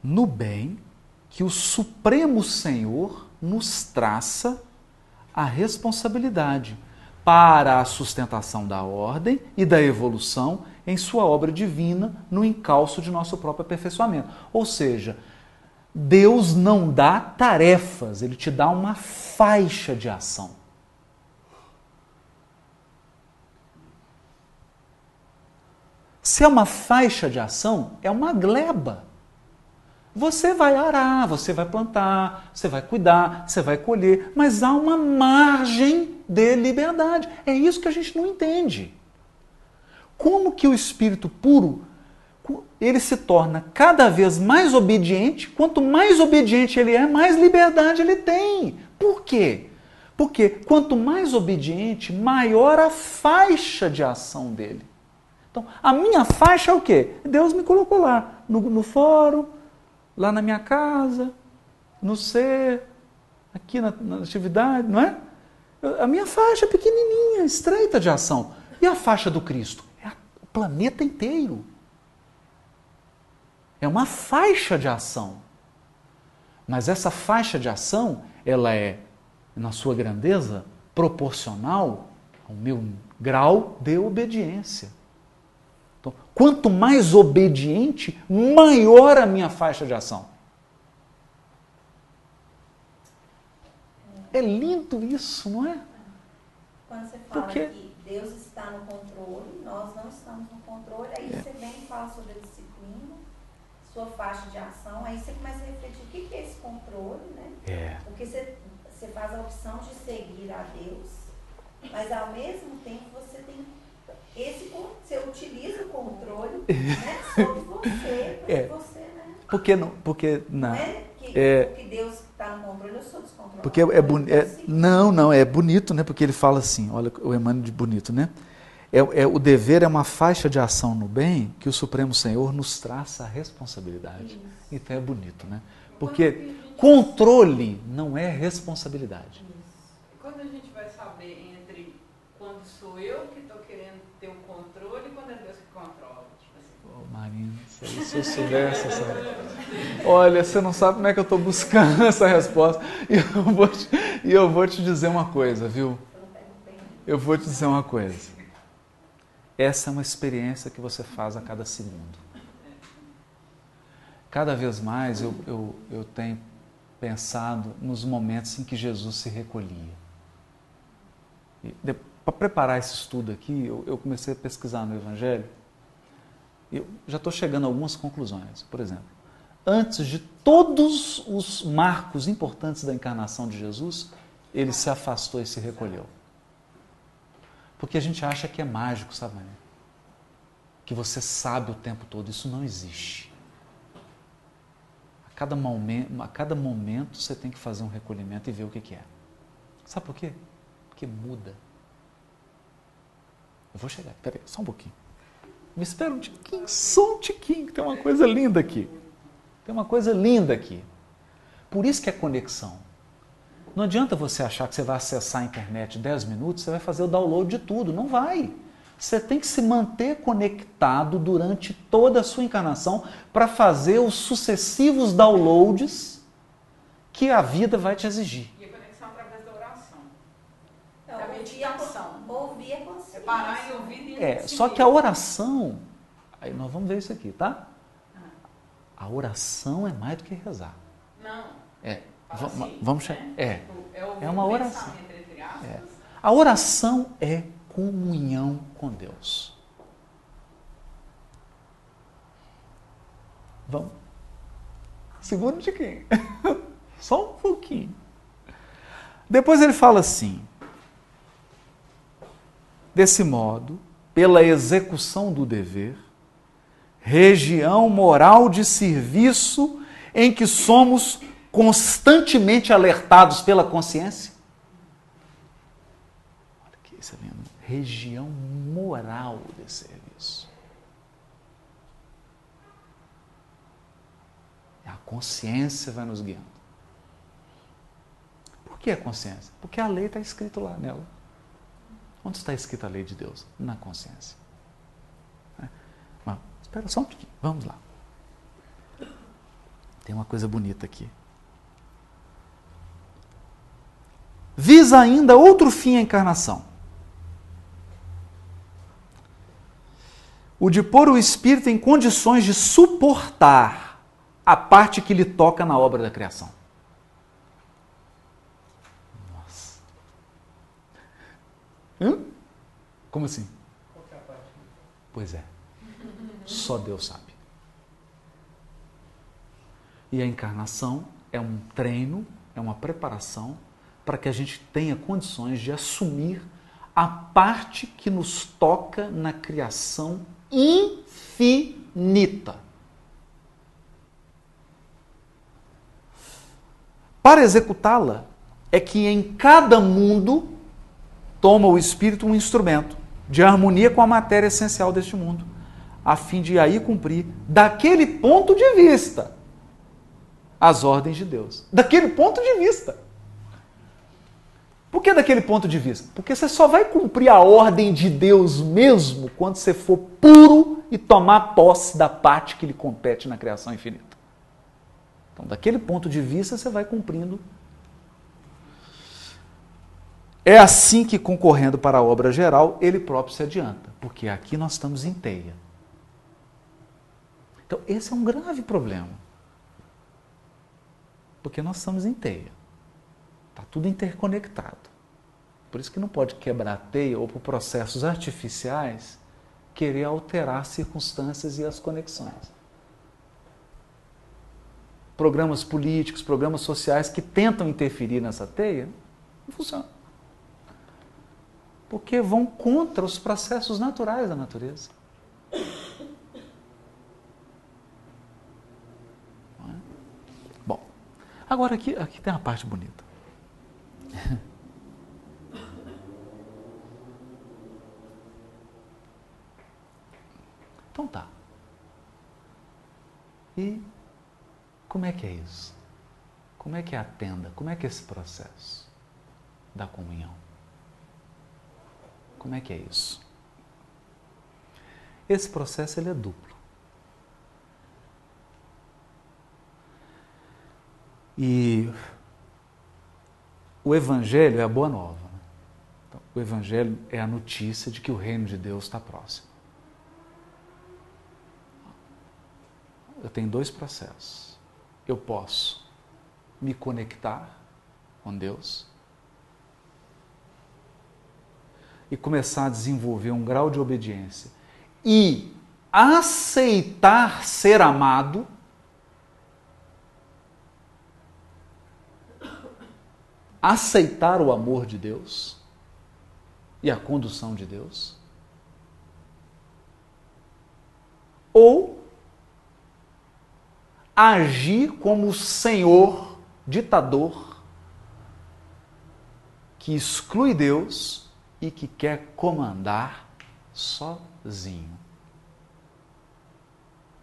No bem que o Supremo Senhor nos traça a responsabilidade para a sustentação da ordem e da evolução em sua obra divina no encalço de nosso próprio aperfeiçoamento. Ou seja, Deus não dá tarefas, ele te dá uma faixa de ação. Se é uma faixa de ação, é uma gleba. Você vai arar, você vai plantar, você vai cuidar, você vai colher, mas há uma margem de liberdade. É isso que a gente não entende. Como que o espírito puro ele se torna cada vez mais obediente. Quanto mais obediente ele é, mais liberdade ele tem. Por quê? Porque quanto mais obediente, maior a faixa de ação dele. Então, a minha faixa é o quê? Deus me colocou lá, no, no fórum, lá na minha casa, no ser, aqui na, na atividade, não é? A minha faixa é pequenininha, estreita de ação. E a faixa do Cristo? É o planeta inteiro. É uma faixa de ação. Mas essa faixa de ação, ela é, na sua grandeza, proporcional ao meu grau de obediência. Então, quanto mais obediente, maior a minha faixa de ação. É lindo isso, não é? Quando você fala Porque... que Deus está no controle, nós não estamos no controle, aí é. você vem e fala sobre a disciplina sua faixa de ação, aí você começa a refletir o que é esse controle, né? É. Porque você, você faz a opção de seguir a Deus, mas ao mesmo tempo você tem esse, você utiliza o controle né, sobre você, para É. você, né? Porque não, porque Não não. é que, É. que Deus está no controle, eu sou descontrolado. Porque é, é- Eu consigo. não, não, é bonito, né? Porque ele fala assim, olha o Emmanuel de bonito, né? É, é, o dever é uma faixa de ação no bem que o Supremo Senhor nos traça a responsabilidade. Isso. Então é bonito, né? Porque controle não é responsabilidade. E Quando a gente vai saber entre quando sou eu que estou querendo ter o controle e quando é Deus que controla? Tipo assim, Ô, Marina, se eu- se eu soubesse essa Olha, você não sabe como é que eu estou buscando essa resposta. E eu vou te, e eu vou te dizer uma coisa, viu? Perguntei. Eu vou te dizer uma coisa. Essa é uma experiência que você faz a cada segundo. Cada vez mais eu, eu, eu tenho pensado nos momentos em que Jesus se recolhia. Para preparar esse estudo aqui, eu, eu comecei a pesquisar no Evangelho eu já estou chegando a algumas conclusões. Por exemplo, antes de todos os marcos importantes da encarnação de Jesus, ele se afastou e se recolheu. Porque a gente acha que é mágico, sabe? Que você sabe o tempo todo. Isso não existe. A cada, momento, a cada momento você tem que fazer um recolhimento e ver o que, que é. Sabe por quê? Porque muda. Eu vou chegar. Peraí, só um pouquinho. Me espera um tiquinho, só um tiquinho, que tem uma coisa linda aqui. Tem uma coisa linda aqui. Por isso que é conexão. Não adianta você achar que você vai acessar a internet 10 minutos, você vai fazer o download de tudo. Não vai. Você tem que se manter conectado durante toda a sua encarnação para fazer os sucessivos downloads que a vida vai te exigir. e a conexão através da oração. Então, É a ouvir a, meditação. ouvir a consciência. É parar e ouvir dentro É, só que a oração, aí nós vamos ver isso aqui, tá? A oração é mais do que rezar. Não. É, fala va- assim, vamos né? é. Tipo, é, É uma oração. aspas, É. A oração é comunhão com Deus. Vamos. Segura um tiquinho. Só um pouquinho. Depois ele fala assim: desse modo, pela execução do dever, região moral de serviço em que somos constantemente alertados pela consciência. Olha que isso é lindo. Região moral de serviço. A consciência vai nos guiando. Por que a consciência? Porque a lei está escrita lá nela. Onde está escrita a lei de Deus? Na consciência. É. Mas, espera só um pouquinho, vamos lá. Tem uma coisa bonita aqui. Visa ainda outro fim à encarnação. O de pôr o espírito em condições de suportar a parte que lhe toca na obra da criação. Nossa. Hã? Como assim? É? Pois é. Só Deus sabe. E a encarnação é um treino, é uma preparação para que a gente tenha condições de assumir a parte que nos toca na criação infinita. Para executá-la, é que em cada mundo toma o espírito um instrumento de harmonia com a matéria essencial deste mundo, a fim de aí cumprir, daquele ponto de vista, as ordens de Deus. Daquele ponto de vista. Por que daquele ponto de vista? Porque você só vai cumprir a ordem de Deus mesmo quando você for puro e tomar posse da parte que lhe compete na criação infinita. Então, daquele ponto de vista, você vai cumprindo. É assim que, concorrendo para a obra geral, ele próprio se adianta, porque aqui nós estamos em teia. Então, esse é um grave problema. Porque nós estamos em teia. Está tudo interconectado. Por isso que não pode quebrar a teia ou por processos artificiais querer alterar as circunstâncias e as conexões. Programas políticos, programas sociais que tentam interferir nessa teia, não funciona. Porque vão contra os processos naturais da natureza. É? Bom, agora aqui, aqui tem uma parte bonita. Então tá. E como é que é isso? Como é que é a tenda? Como é que é esse processo da comunhão? Como é que é isso? Esse processo ele é duplo. E o Evangelho é a boa nova. Né? Então, o Evangelho é a notícia de que o reino de Deus está próximo. eu tenho dois processos. Eu posso me conectar com Deus e começar a desenvolver um grau de obediência e aceitar ser amado. Aceitar o amor de Deus e a condução de Deus. Ou agir como senhor ditador que exclui Deus e que quer comandar sozinho.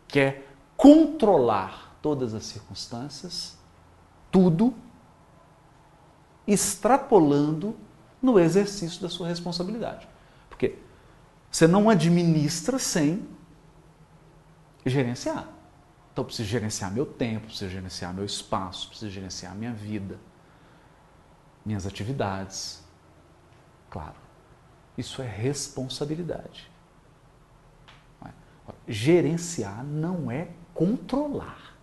Quer controlar todas as circunstâncias, tudo, extrapolando no exercício da sua responsabilidade. Porque você não administra sem gerenciar. Então, preciso gerenciar meu tempo, preciso gerenciar meu espaço, preciso gerenciar minha vida, minhas atividades. Claro, isso é responsabilidade. É? Gerenciar não é controlar.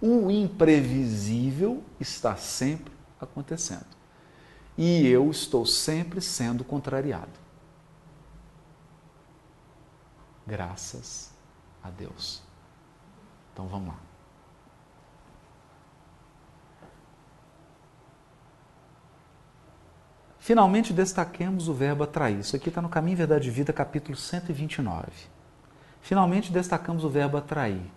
O imprevisível está sempre acontecendo. E eu estou sempre sendo contrariado. Graças a Deus. Então vamos lá. Finalmente destaquemos o verbo atrair. Isso aqui está no Caminho, Verdade e Vida, capítulo 129. Finalmente destacamos o verbo atrair.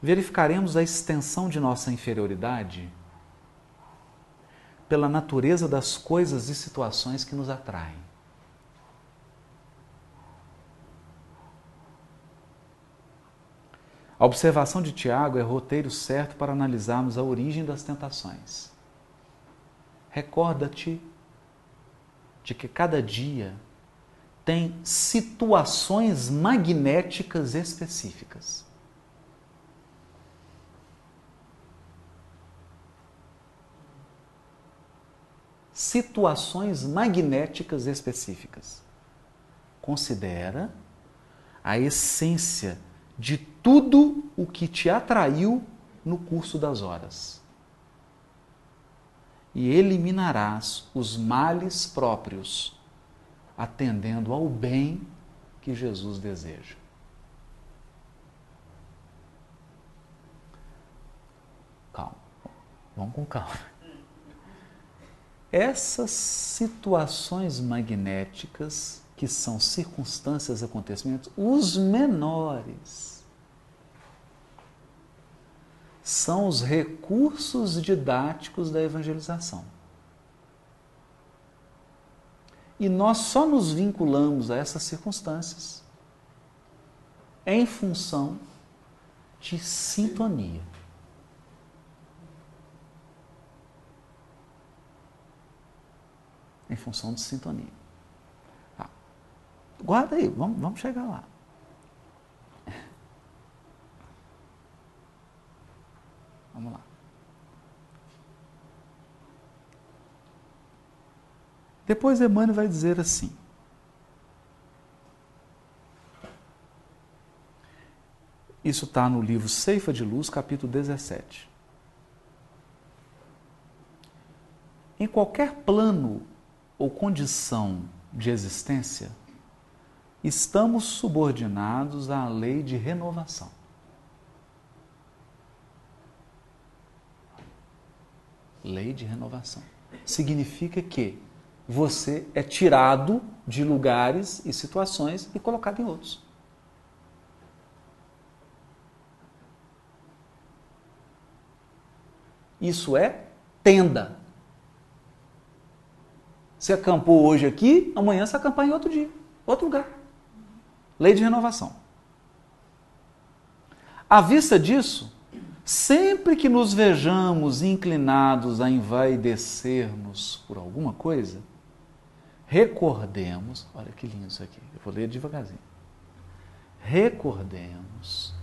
Verificaremos a extensão de nossa inferioridade pela natureza das coisas e situações que nos atraem. A observação de Tiago é roteiro certo para analisarmos a origem das tentações. Recorda-te de que cada dia tem situações magnéticas específicas. Situações magnéticas específicas. Considera a essência de tudo o que te atraiu no curso das horas. E eliminarás os males próprios, atendendo ao bem que Jesus deseja. Calma, vamos com calma. Essas situações magnéticas que são circunstâncias, acontecimentos, os menores. São os recursos didáticos da evangelização. E nós só nos vinculamos a essas circunstâncias em função de sintonia. Em função de sintonia. Guarda aí, vamos, vamos chegar lá. Vamos lá. Depois Emmanuel vai dizer assim: Isso está no livro Ceifa de Luz, capítulo 17. Em qualquer plano ou condição de existência, estamos subordinados à lei de renovação. Lei de renovação. Significa que você é tirado de lugares e situações e colocado em outros. Isso é tenda. Você acampou hoje aqui, amanhã você acampar em outro dia, outro lugar. Lei de renovação. À vista disso, sempre que nos vejamos inclinados a envaidecermos por alguma coisa, recordemos, olha que lindo isso aqui, eu vou ler devagarzinho. Recordemos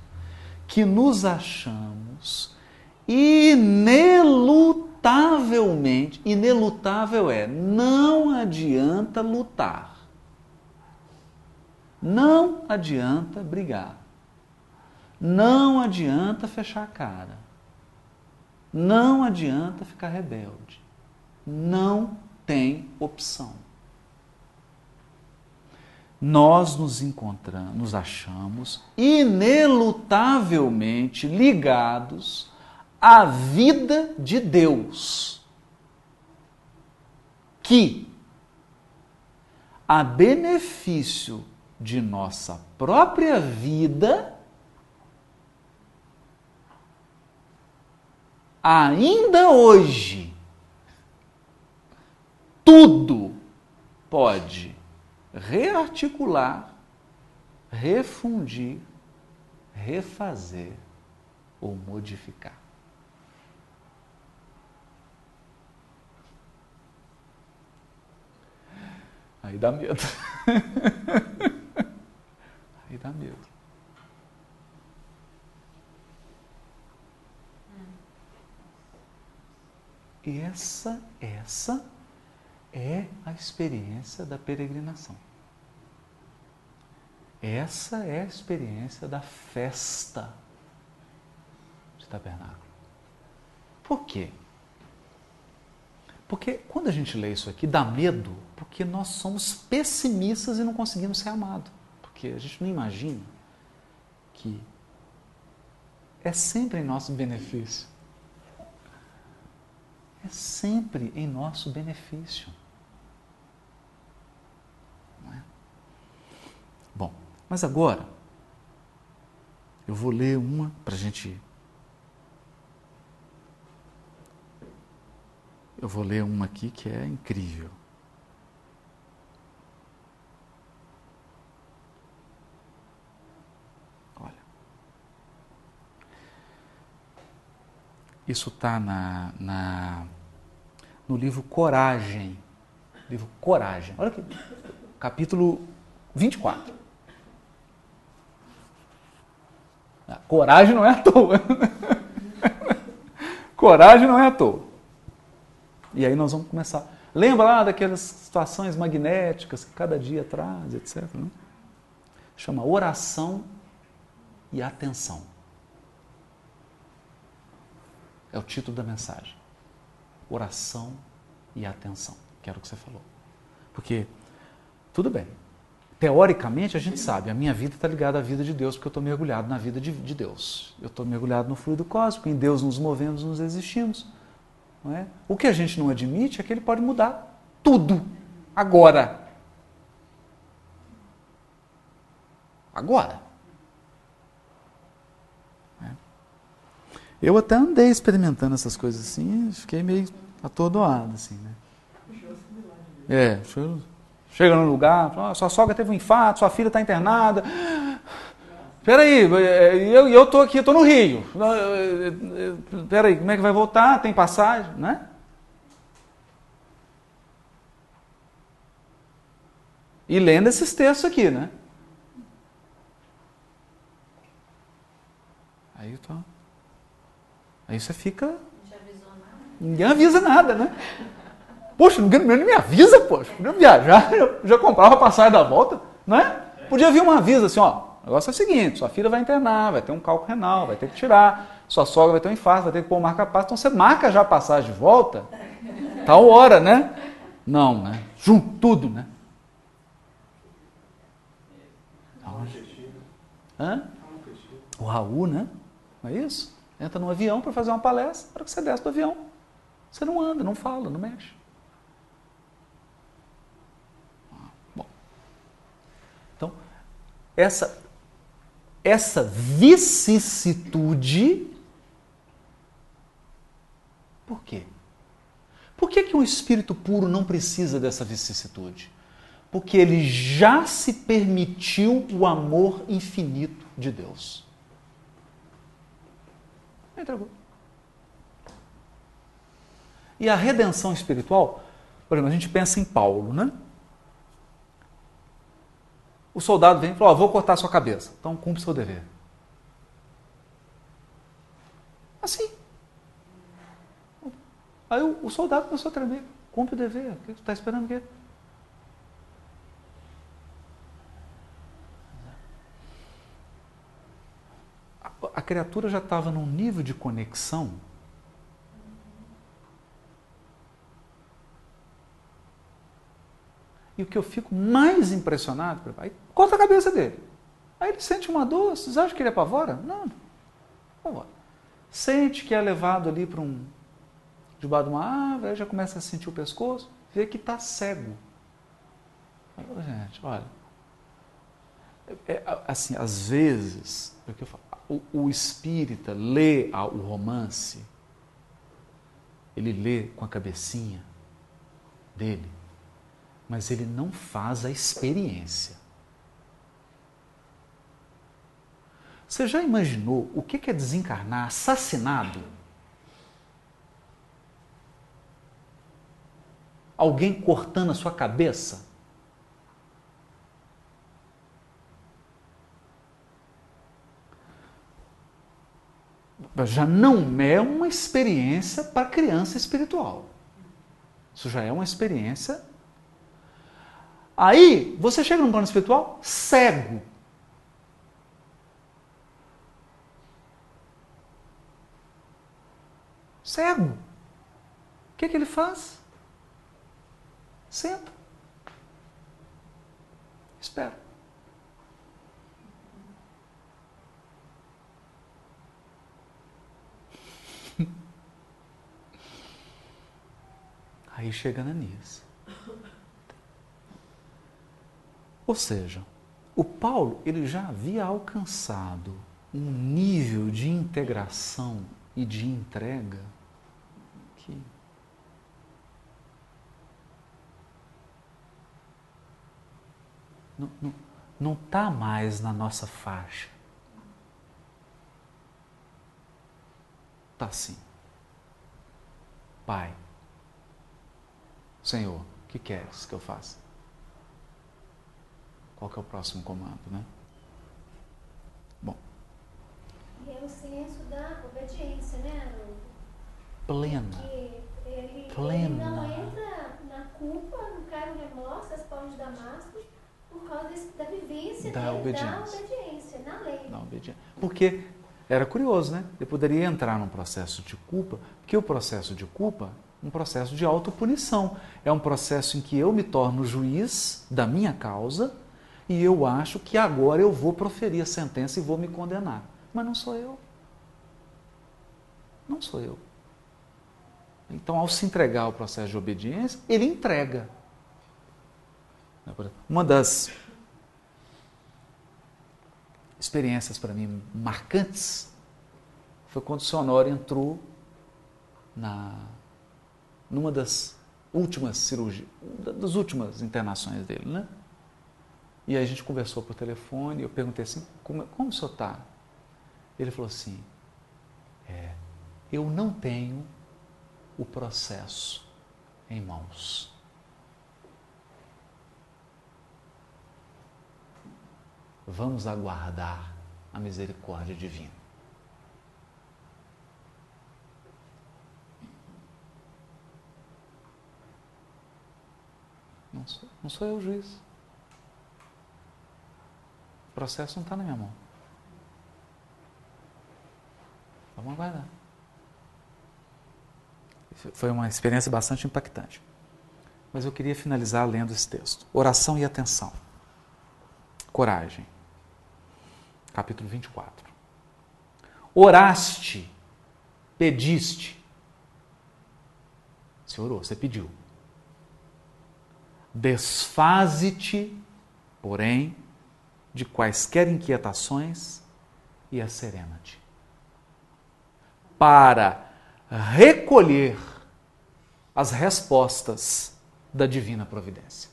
que nos achamos inelutavelmente, inelutável é, não adianta lutar, não adianta brigar, não adianta fechar a cara, não adianta ficar rebelde, não tem opção. Nós nos encontramos, nos achamos inelutavelmente ligados a vida de Deus, que, a benefício de nossa própria vida, ainda hoje, tudo pode rearticular, refundir, refazer ou modificar. Aí dá medo. Aí dá medo. Essa, essa é a experiência da peregrinação. Essa é a experiência da festa de tabernáculo. Por quê? Porque quando a gente lê isso aqui, dá medo, porque nós somos pessimistas e não conseguimos ser amados. Porque a gente não imagina que é sempre em nosso benefício. É sempre em nosso benefício. Não é? Bom, mas agora eu vou ler uma para a gente Eu vou ler uma aqui que é incrível. Olha. Isso está na, na, no livro Coragem. Livro Coragem. Olha aqui. Capítulo 24. Ah, coragem não é à toa. Coragem não é à toa. E aí nós vamos começar. Lembra lá daquelas situações magnéticas que cada dia traz, etc. Né? Chama oração e atenção. É o título da mensagem. Oração e atenção, que era o que você falou. Porque, tudo bem, teoricamente a gente sabe, a minha vida está ligada à vida de Deus, porque eu estou mergulhado na vida de, de Deus. Eu estou mergulhado no fluido cósmico, em Deus nos movemos, nos existimos. É? O que a gente não admite é que ele pode mudar tudo agora. Agora. É. Eu até andei experimentando essas coisas assim, fiquei meio atordoado, assim, né? É, chega num lugar, sua sogra teve um infarto, sua filha está internada, Peraí, eu eu tô aqui, estou no Rio. Peraí, como é que vai voltar? Tem passagem, né? E lendo esses textos aqui, né? Aí tô... Aí você fica. Ninguém avisa nada, né? Poxa, ninguém me avisa, poxa. Podia viajar, eu já comprava passagem da volta, né? Podia vir uma avisa assim, ó. O negócio é o seguinte: sua filha vai internar, vai ter um cálculo renal, vai ter que tirar, sua sogra vai ter um infarto, vai ter que pôr marca-passo. Então você marca já a passagem de volta, tal hora, né? Não, né? Junto, tudo, né? Hã? O Raul, né? Não é isso? Entra no avião para fazer uma palestra, para que você desce do avião. Você não anda, não fala, não mexe. Bom. Então, essa, essa vicissitude. Por quê? Por que, que um espírito puro não precisa dessa vicissitude? Porque ele já se permitiu o amor infinito de Deus. Entregou. E a redenção espiritual, por exemplo, a gente pensa em Paulo, né? O soldado vem e fala: oh, vou cortar sua cabeça. Então cumpre seu dever. Assim. Aí o, o soldado começou a tremer. Cumpre o dever. O que você está esperando o a criatura já estava num nível de conexão E o que eu fico mais impressionado, aí corta a cabeça dele. Aí ele sente uma dor, vocês acham que ele apavora? Não, apavora. Sente que é levado ali para um. debaixo de uma árvore, aí já começa a sentir o pescoço, vê que está cego. Gente, olha. É, assim, às vezes, é o, que eu falo, o, o espírita lê o romance, ele lê com a cabecinha dele mas ele não faz a experiência. Você já imaginou o que é desencarnar assassinado? Alguém cortando a sua cabeça? Já não é uma experiência para criança espiritual. Isso já é uma experiência Aí você chega num plano espiritual cego. Cego. O que, que ele faz? Senta. Espera. Aí chega Ananias. Ou seja, o Paulo ele já havia alcançado um nível de integração e de entrega que não está mais na nossa faixa. Está assim. Pai, Senhor, o que queres que eu faça? Qual que é o próximo comando, né? Bom. E é o senso da obediência, né? Plena. Porque ele, Plena. ele não entra na culpa, não cai no remorso, responde de Damasco, por causa desse, da vivência da dele, obediência. da obediência, na lei. Da obediência. Porque era curioso, né? Ele poderia entrar num processo de culpa, que o processo de culpa um processo de autopunição. É um processo em que eu me torno juiz da minha causa e eu acho que agora eu vou proferir a sentença e vou me condenar. Mas não sou eu. Não sou eu. Então, ao se entregar ao processo de obediência, ele entrega. Uma das experiências para mim marcantes foi quando o Honório entrou na numa das últimas cirurgias, das últimas internações dele, né? E aí a gente conversou por telefone, eu perguntei assim, como, como o senhor está? Ele falou assim, é, eu não tenho o processo em mãos. Vamos aguardar a misericórdia divina. Não sou, não sou eu o juiz. O processo não está na minha mão. Vamos aguardar. Foi uma experiência bastante impactante. Mas eu queria finalizar lendo esse texto. Oração e atenção. Coragem. Capítulo 24. Oraste, pediste. Você orou, você pediu. Desfaze-te, porém, de quaisquer inquietações e asserena-te. Para recolher as respostas da divina providência.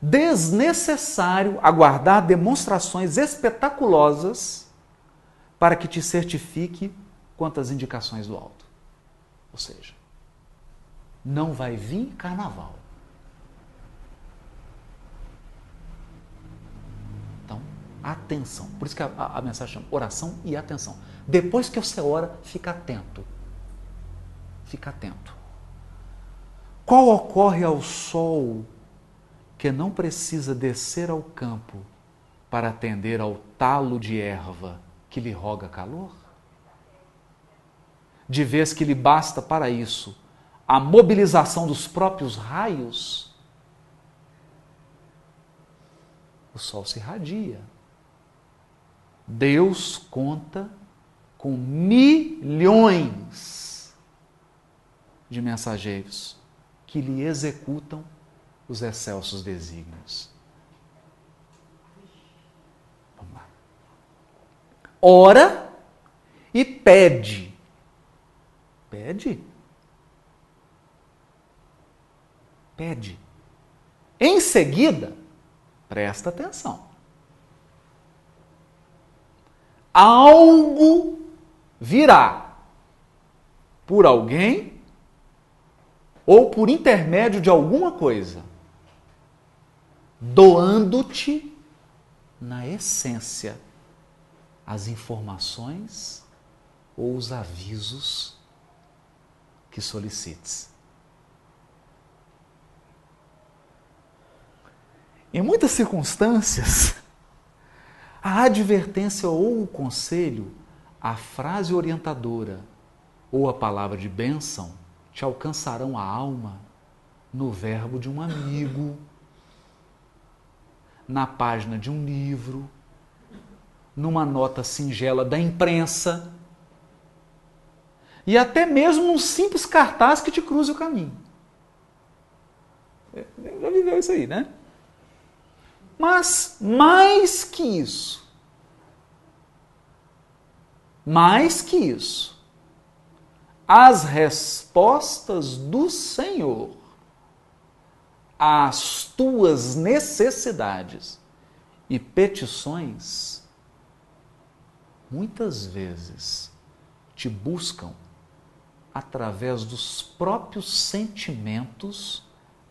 Desnecessário aguardar demonstrações espetaculosas para que te certifique quanto às indicações do alto. Ou seja, não vai vir carnaval. Então, atenção. Por isso que a, a, a mensagem chama oração e atenção. Depois que você ora, fica atento. Fica atento. Qual ocorre ao sol que não precisa descer ao campo para atender ao talo de erva que lhe roga calor? De vez que lhe basta para isso a mobilização dos próprios raios, o sol se irradia. Deus conta com milhões de mensageiros que lhe executam os excelsos desígnios. Vamos lá. Ora e pede. Pede. Pede. Em seguida, presta atenção. Algo virá por alguém ou por intermédio de alguma coisa, doando-te, na essência, as informações ou os avisos que solicites. Em muitas circunstâncias, a advertência ou o conselho, a frase orientadora ou a palavra de bênção te alcançarão a alma no verbo de um amigo, na página de um livro, numa nota singela da imprensa e até mesmo um simples cartaz que te cruze o caminho. É, já viveu isso aí, né? Mas mais que isso, mais que isso, as respostas do Senhor às tuas necessidades e petições muitas vezes te buscam através dos próprios sentimentos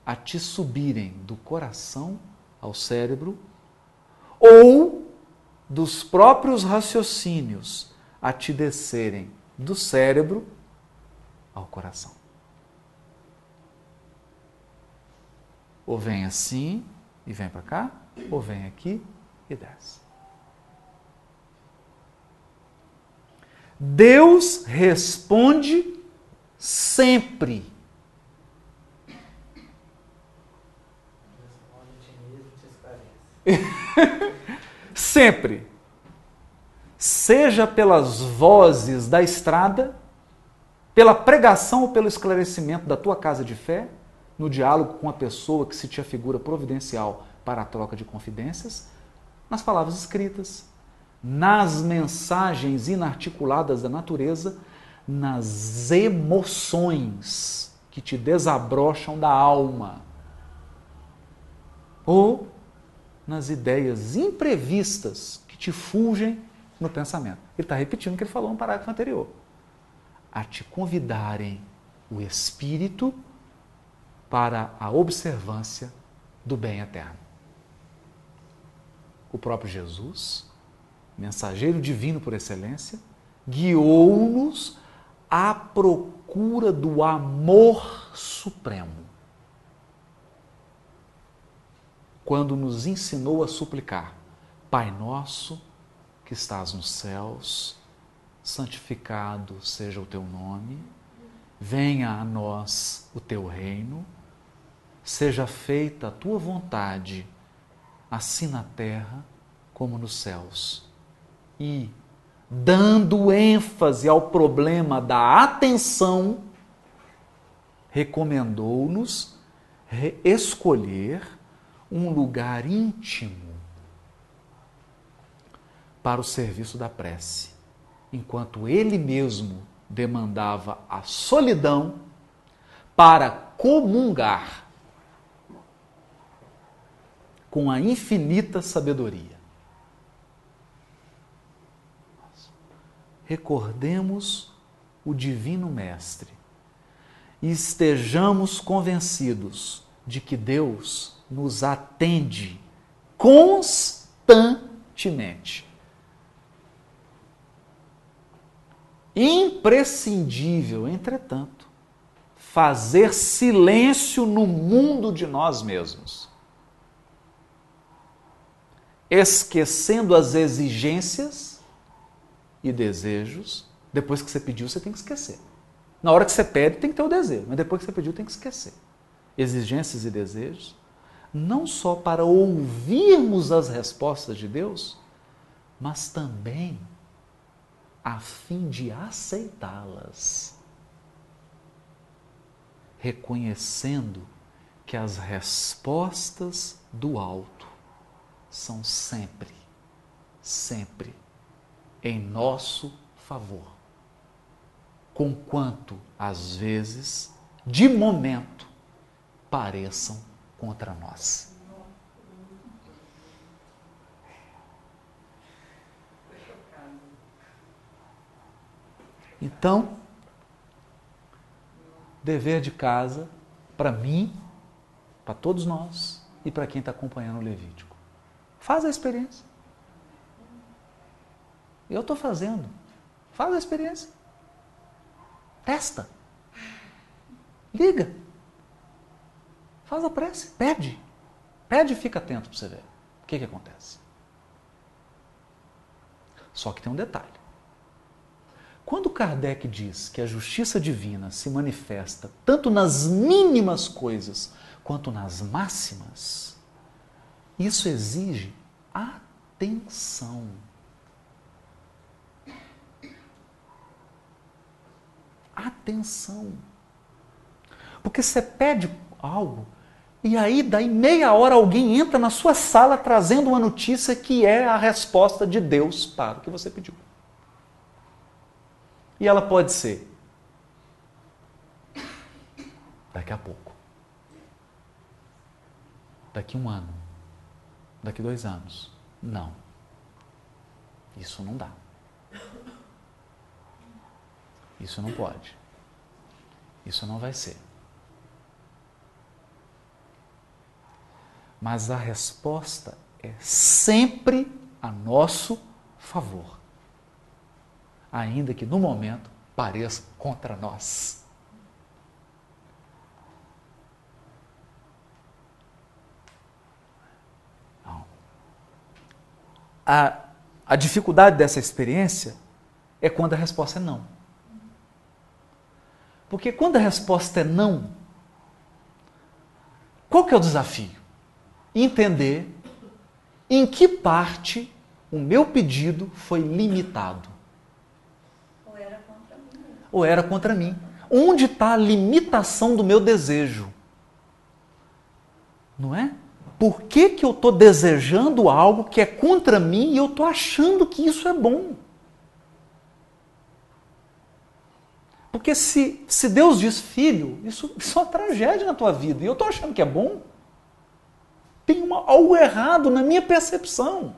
a te subirem do coração ao cérebro ou dos próprios raciocínios a te descerem do cérebro ao coração. Ou vem assim e vem para cá, ou vem aqui e desce. Deus responde sempre. sempre. Seja pelas vozes da estrada, pela pregação ou pelo esclarecimento da tua casa de fé, no diálogo com a pessoa que se te afigura providencial para a troca de confidências, nas palavras escritas, nas mensagens inarticuladas da natureza, nas emoções que te desabrocham da alma, ou nas ideias imprevistas que te fulgem no pensamento. Ele está repetindo o que ele falou no parágrafo anterior a te convidarem o Espírito para a observância do bem eterno. O próprio Jesus, mensageiro divino por excelência, guiou-nos à procura do amor supremo. Quando nos ensinou a suplicar: Pai nosso que estás nos céus, santificado seja o teu nome, venha a nós o teu reino, seja feita a tua vontade, assim na terra como nos céus. E dando ênfase ao problema da atenção, recomendou-nos escolher um lugar íntimo para o serviço da prece, enquanto ele mesmo demandava a solidão para comungar com a infinita sabedoria. Recordemos o Divino Mestre e estejamos convencidos de que Deus nos atende constantemente. Imprescindível, entretanto, fazer silêncio no mundo de nós mesmos, esquecendo as exigências e desejos. Depois que você pediu, você tem que esquecer. Na hora que você pede, tem que ter o desejo, mas depois que você pediu, tem que esquecer. Exigências e desejos, não só para ouvirmos as respostas de Deus, mas também a fim de aceitá-las, reconhecendo que as respostas do alto são sempre, sempre em nosso favor, conquanto às vezes, de momento, pareçam contra nós. Então, dever de casa para mim, para todos nós e para quem está acompanhando o Levítico. Faz a experiência. Eu estou fazendo. Faz a experiência. Testa. Liga. Faz a prece. Pede. Pede e fica atento para você ver. O que, que acontece? Só que tem um detalhe. Quando Kardec diz que a justiça divina se manifesta tanto nas mínimas coisas quanto nas máximas, isso exige atenção. Atenção. Porque você pede algo e aí, daí meia hora, alguém entra na sua sala trazendo uma notícia que é a resposta de Deus para o que você pediu. E ela pode ser daqui a pouco, daqui um ano, daqui dois anos. Não. Isso não dá. Isso não pode. Isso não vai ser. Mas a resposta é sempre a nosso favor ainda que no momento pareça contra nós. A, a dificuldade dessa experiência é quando a resposta é não. Porque quando a resposta é não, qual que é o desafio? Entender em que parte o meu pedido foi limitado ou era contra mim? Onde está a limitação do meu desejo? Não é? Por que, que eu estou desejando algo que é contra mim e eu estou achando que isso é bom? Porque se, se Deus diz, filho, isso, isso é uma tragédia na tua vida e eu estou achando que é bom, tem uma, algo errado na minha percepção.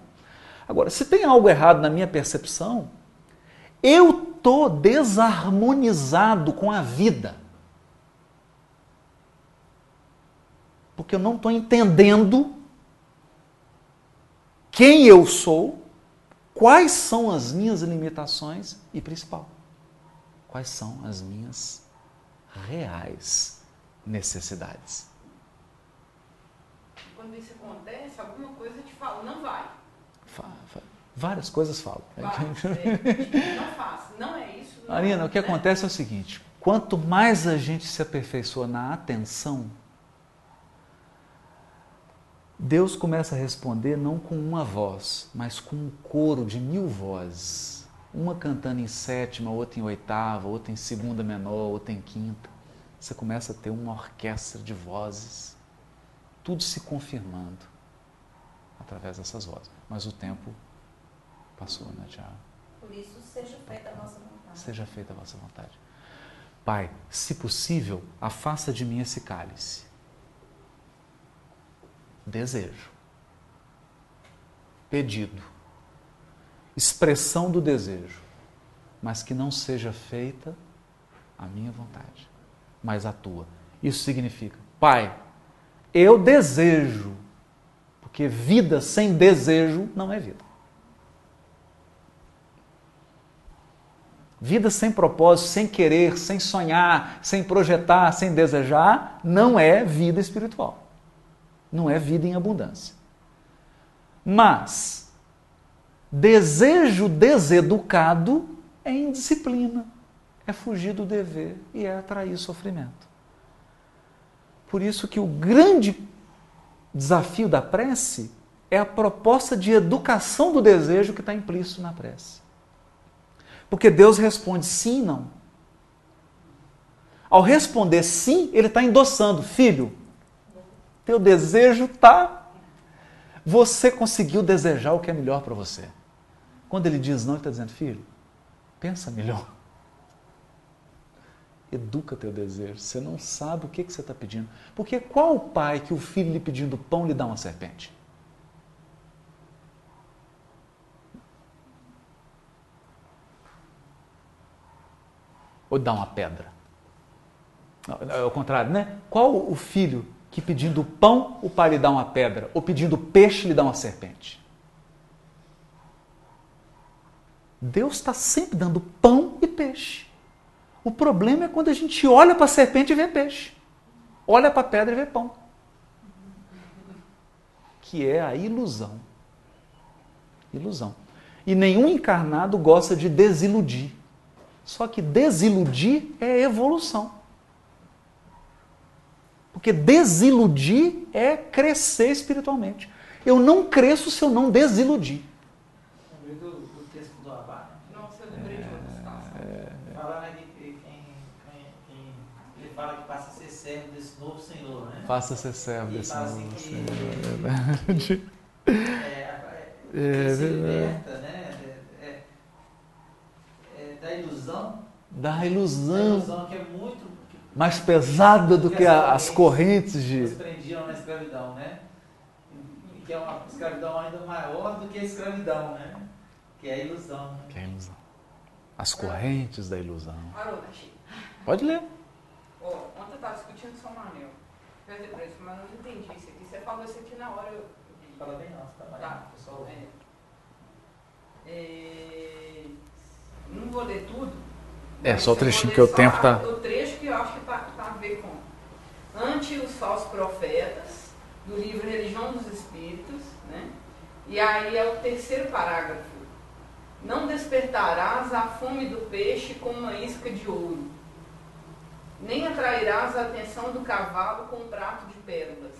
Agora, se tem algo errado na minha percepção, eu estou desarmonizado com a vida. Porque eu não estou entendendo quem eu sou, quais são as minhas limitações e, principal, quais são as minhas reais necessidades. Quando isso acontece, alguma coisa te fala, não vai. Várias coisas falam. Vai, é, não faço, não é isso. Não Marina, é, o que né? acontece é o seguinte: quanto mais a gente se aperfeiçoa na atenção, Deus começa a responder não com uma voz, mas com um coro de mil vozes. uma cantando em sétima, outra em oitava, outra em segunda menor, outra em quinta. Você começa a ter uma orquestra de vozes, tudo se confirmando através dessas vozes. Mas o tempo passou, né, Tiago? Por isso, seja feita a nossa vontade. Seja feita a vossa vontade. Pai, se possível, afasta de mim esse cálice. Desejo. Pedido. Expressão do desejo. Mas que não seja feita a minha vontade, mas a tua. Isso significa, Pai, eu desejo, porque vida sem desejo não é vida. Vida sem propósito, sem querer, sem sonhar, sem projetar, sem desejar, não é vida espiritual. Não é vida em abundância. Mas, desejo deseducado é indisciplina, é fugir do dever e é atrair sofrimento. Por isso que o grande desafio da prece é a proposta de educação do desejo que está implícito na prece. Porque Deus responde sim e não. Ao responder sim, ele está endossando, filho, teu desejo está. Você conseguiu desejar o que é melhor para você. Quando ele diz não, ele está dizendo, filho, pensa melhor. Educa teu desejo. Você não sabe o que, que você está pedindo. Porque qual o pai que o filho lhe pedindo pão lhe dá uma serpente? Ou dá uma pedra? É o contrário, né? Qual o filho que pedindo pão o pai lhe dá uma pedra? Ou pedindo peixe lhe dá uma serpente? Deus está sempre dando pão e peixe. O problema é quando a gente olha para a serpente e vê peixe. Olha para a pedra e vê pão. Que é a ilusão. Ilusão. E nenhum encarnado gosta de desiludir. Só que desiludir é evolução. Porque desiludir é crescer espiritualmente. Eu não cresço se eu não desiludir. Lembrei do, do texto do Abá, né? Nossa, eu lembrei de outra situação. Fala né, que que quem, quem, quem, ele fala que passa a ser servo desse novo Senhor, né? Faça ser servo desse novo assim que- Senhor. É verdade. É, é, É que verdade. liberta, né? É, é, é, da ilusão, Da da ilusão ilusão que é muito que mais pesada do que a- as correntes nos de. prendiam na escravidão, né? E que é uma escravidão ainda maior do que a escravidão, né? Que é a ilusão. né? Que é a ilusão. As correntes da ilusão. Parou. Pode ler. Estava discutindo São Manuel. Perguntei pra ele, mas eu não entendi isso aqui. Você falou isso aqui na hora, eu... Fala bem nosso, tá? Tá. Pessoal, É. É, Não vou ler tudo. É, só o trechinho que o só tempo tá- O trecho que eu acho que tá, tá a ver com. Ante os falsos profetas, do livro Religião dos Espíritos, né? E aí é o terceiro parágrafo. Não despertarás a fome do peixe com uma isca de ouro, nem atrairás a atenção do cavalo com um prato de pérolas,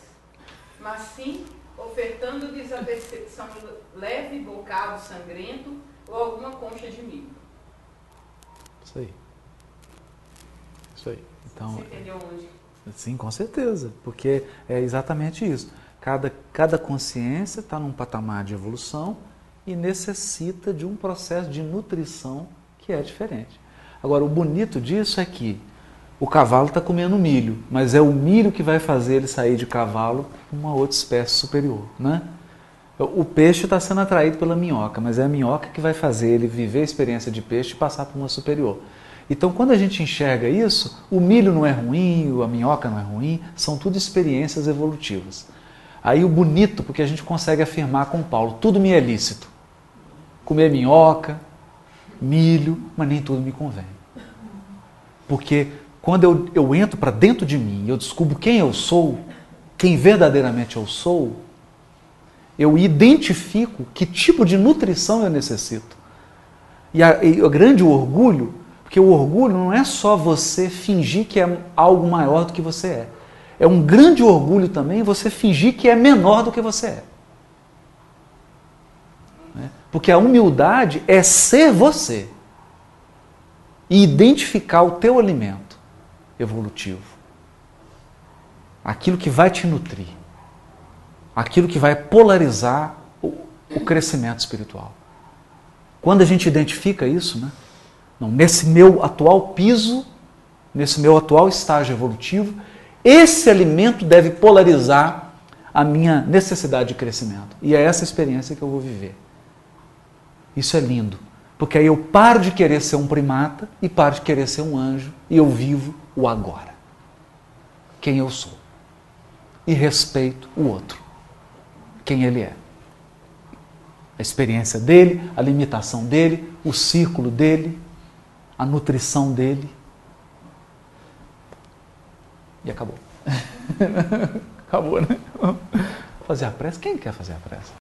mas sim ofertando-lhes a percepção leve bocado sangrento ou alguma concha de milho. Isso aí. Isso aí. Então, Você entendeu onde? sim, com certeza. Porque é exatamente isso. Cada, cada consciência está num patamar de evolução e necessita de um processo de nutrição que é diferente. Agora, o bonito disso é que o cavalo está comendo milho, mas é o milho que vai fazer ele sair de cavalo para uma outra espécie superior, né? O peixe está sendo atraído pela minhoca, mas é a minhoca que vai fazer ele viver a experiência de peixe e passar para uma superior. Então, quando a gente enxerga isso, o milho não é ruim, a minhoca não é ruim, são tudo experiências evolutivas. Aí o bonito, porque a gente consegue afirmar com Paulo, tudo me é lícito. Comer minhoca, milho, mas nem tudo me convém. Porque quando eu, eu entro para dentro de mim e eu descubro quem eu sou, quem verdadeiramente eu sou, eu identifico que tipo de nutrição eu necessito. E, e o grande orgulho, porque o orgulho não é só você fingir que é algo maior do que você é. É um grande orgulho também você fingir que é menor do que você é. Né? Porque a humildade é ser você e identificar o teu alimento evolutivo. Aquilo que vai te nutrir. Aquilo que vai polarizar o, o crescimento espiritual. Quando a gente identifica isso, né? Não, nesse meu atual piso, nesse meu atual estágio evolutivo, esse alimento deve polarizar a minha necessidade de crescimento. E é essa experiência que eu vou viver. Isso é lindo. Porque aí eu paro de querer ser um primata e paro de querer ser um anjo e eu vivo o agora. Quem eu sou. E respeito o outro. Quem ele é. A experiência dele, a limitação dele, o círculo dele, a nutrição dele. E acabou. acabou, né? Fazer a prece? Quem quer fazer a prece?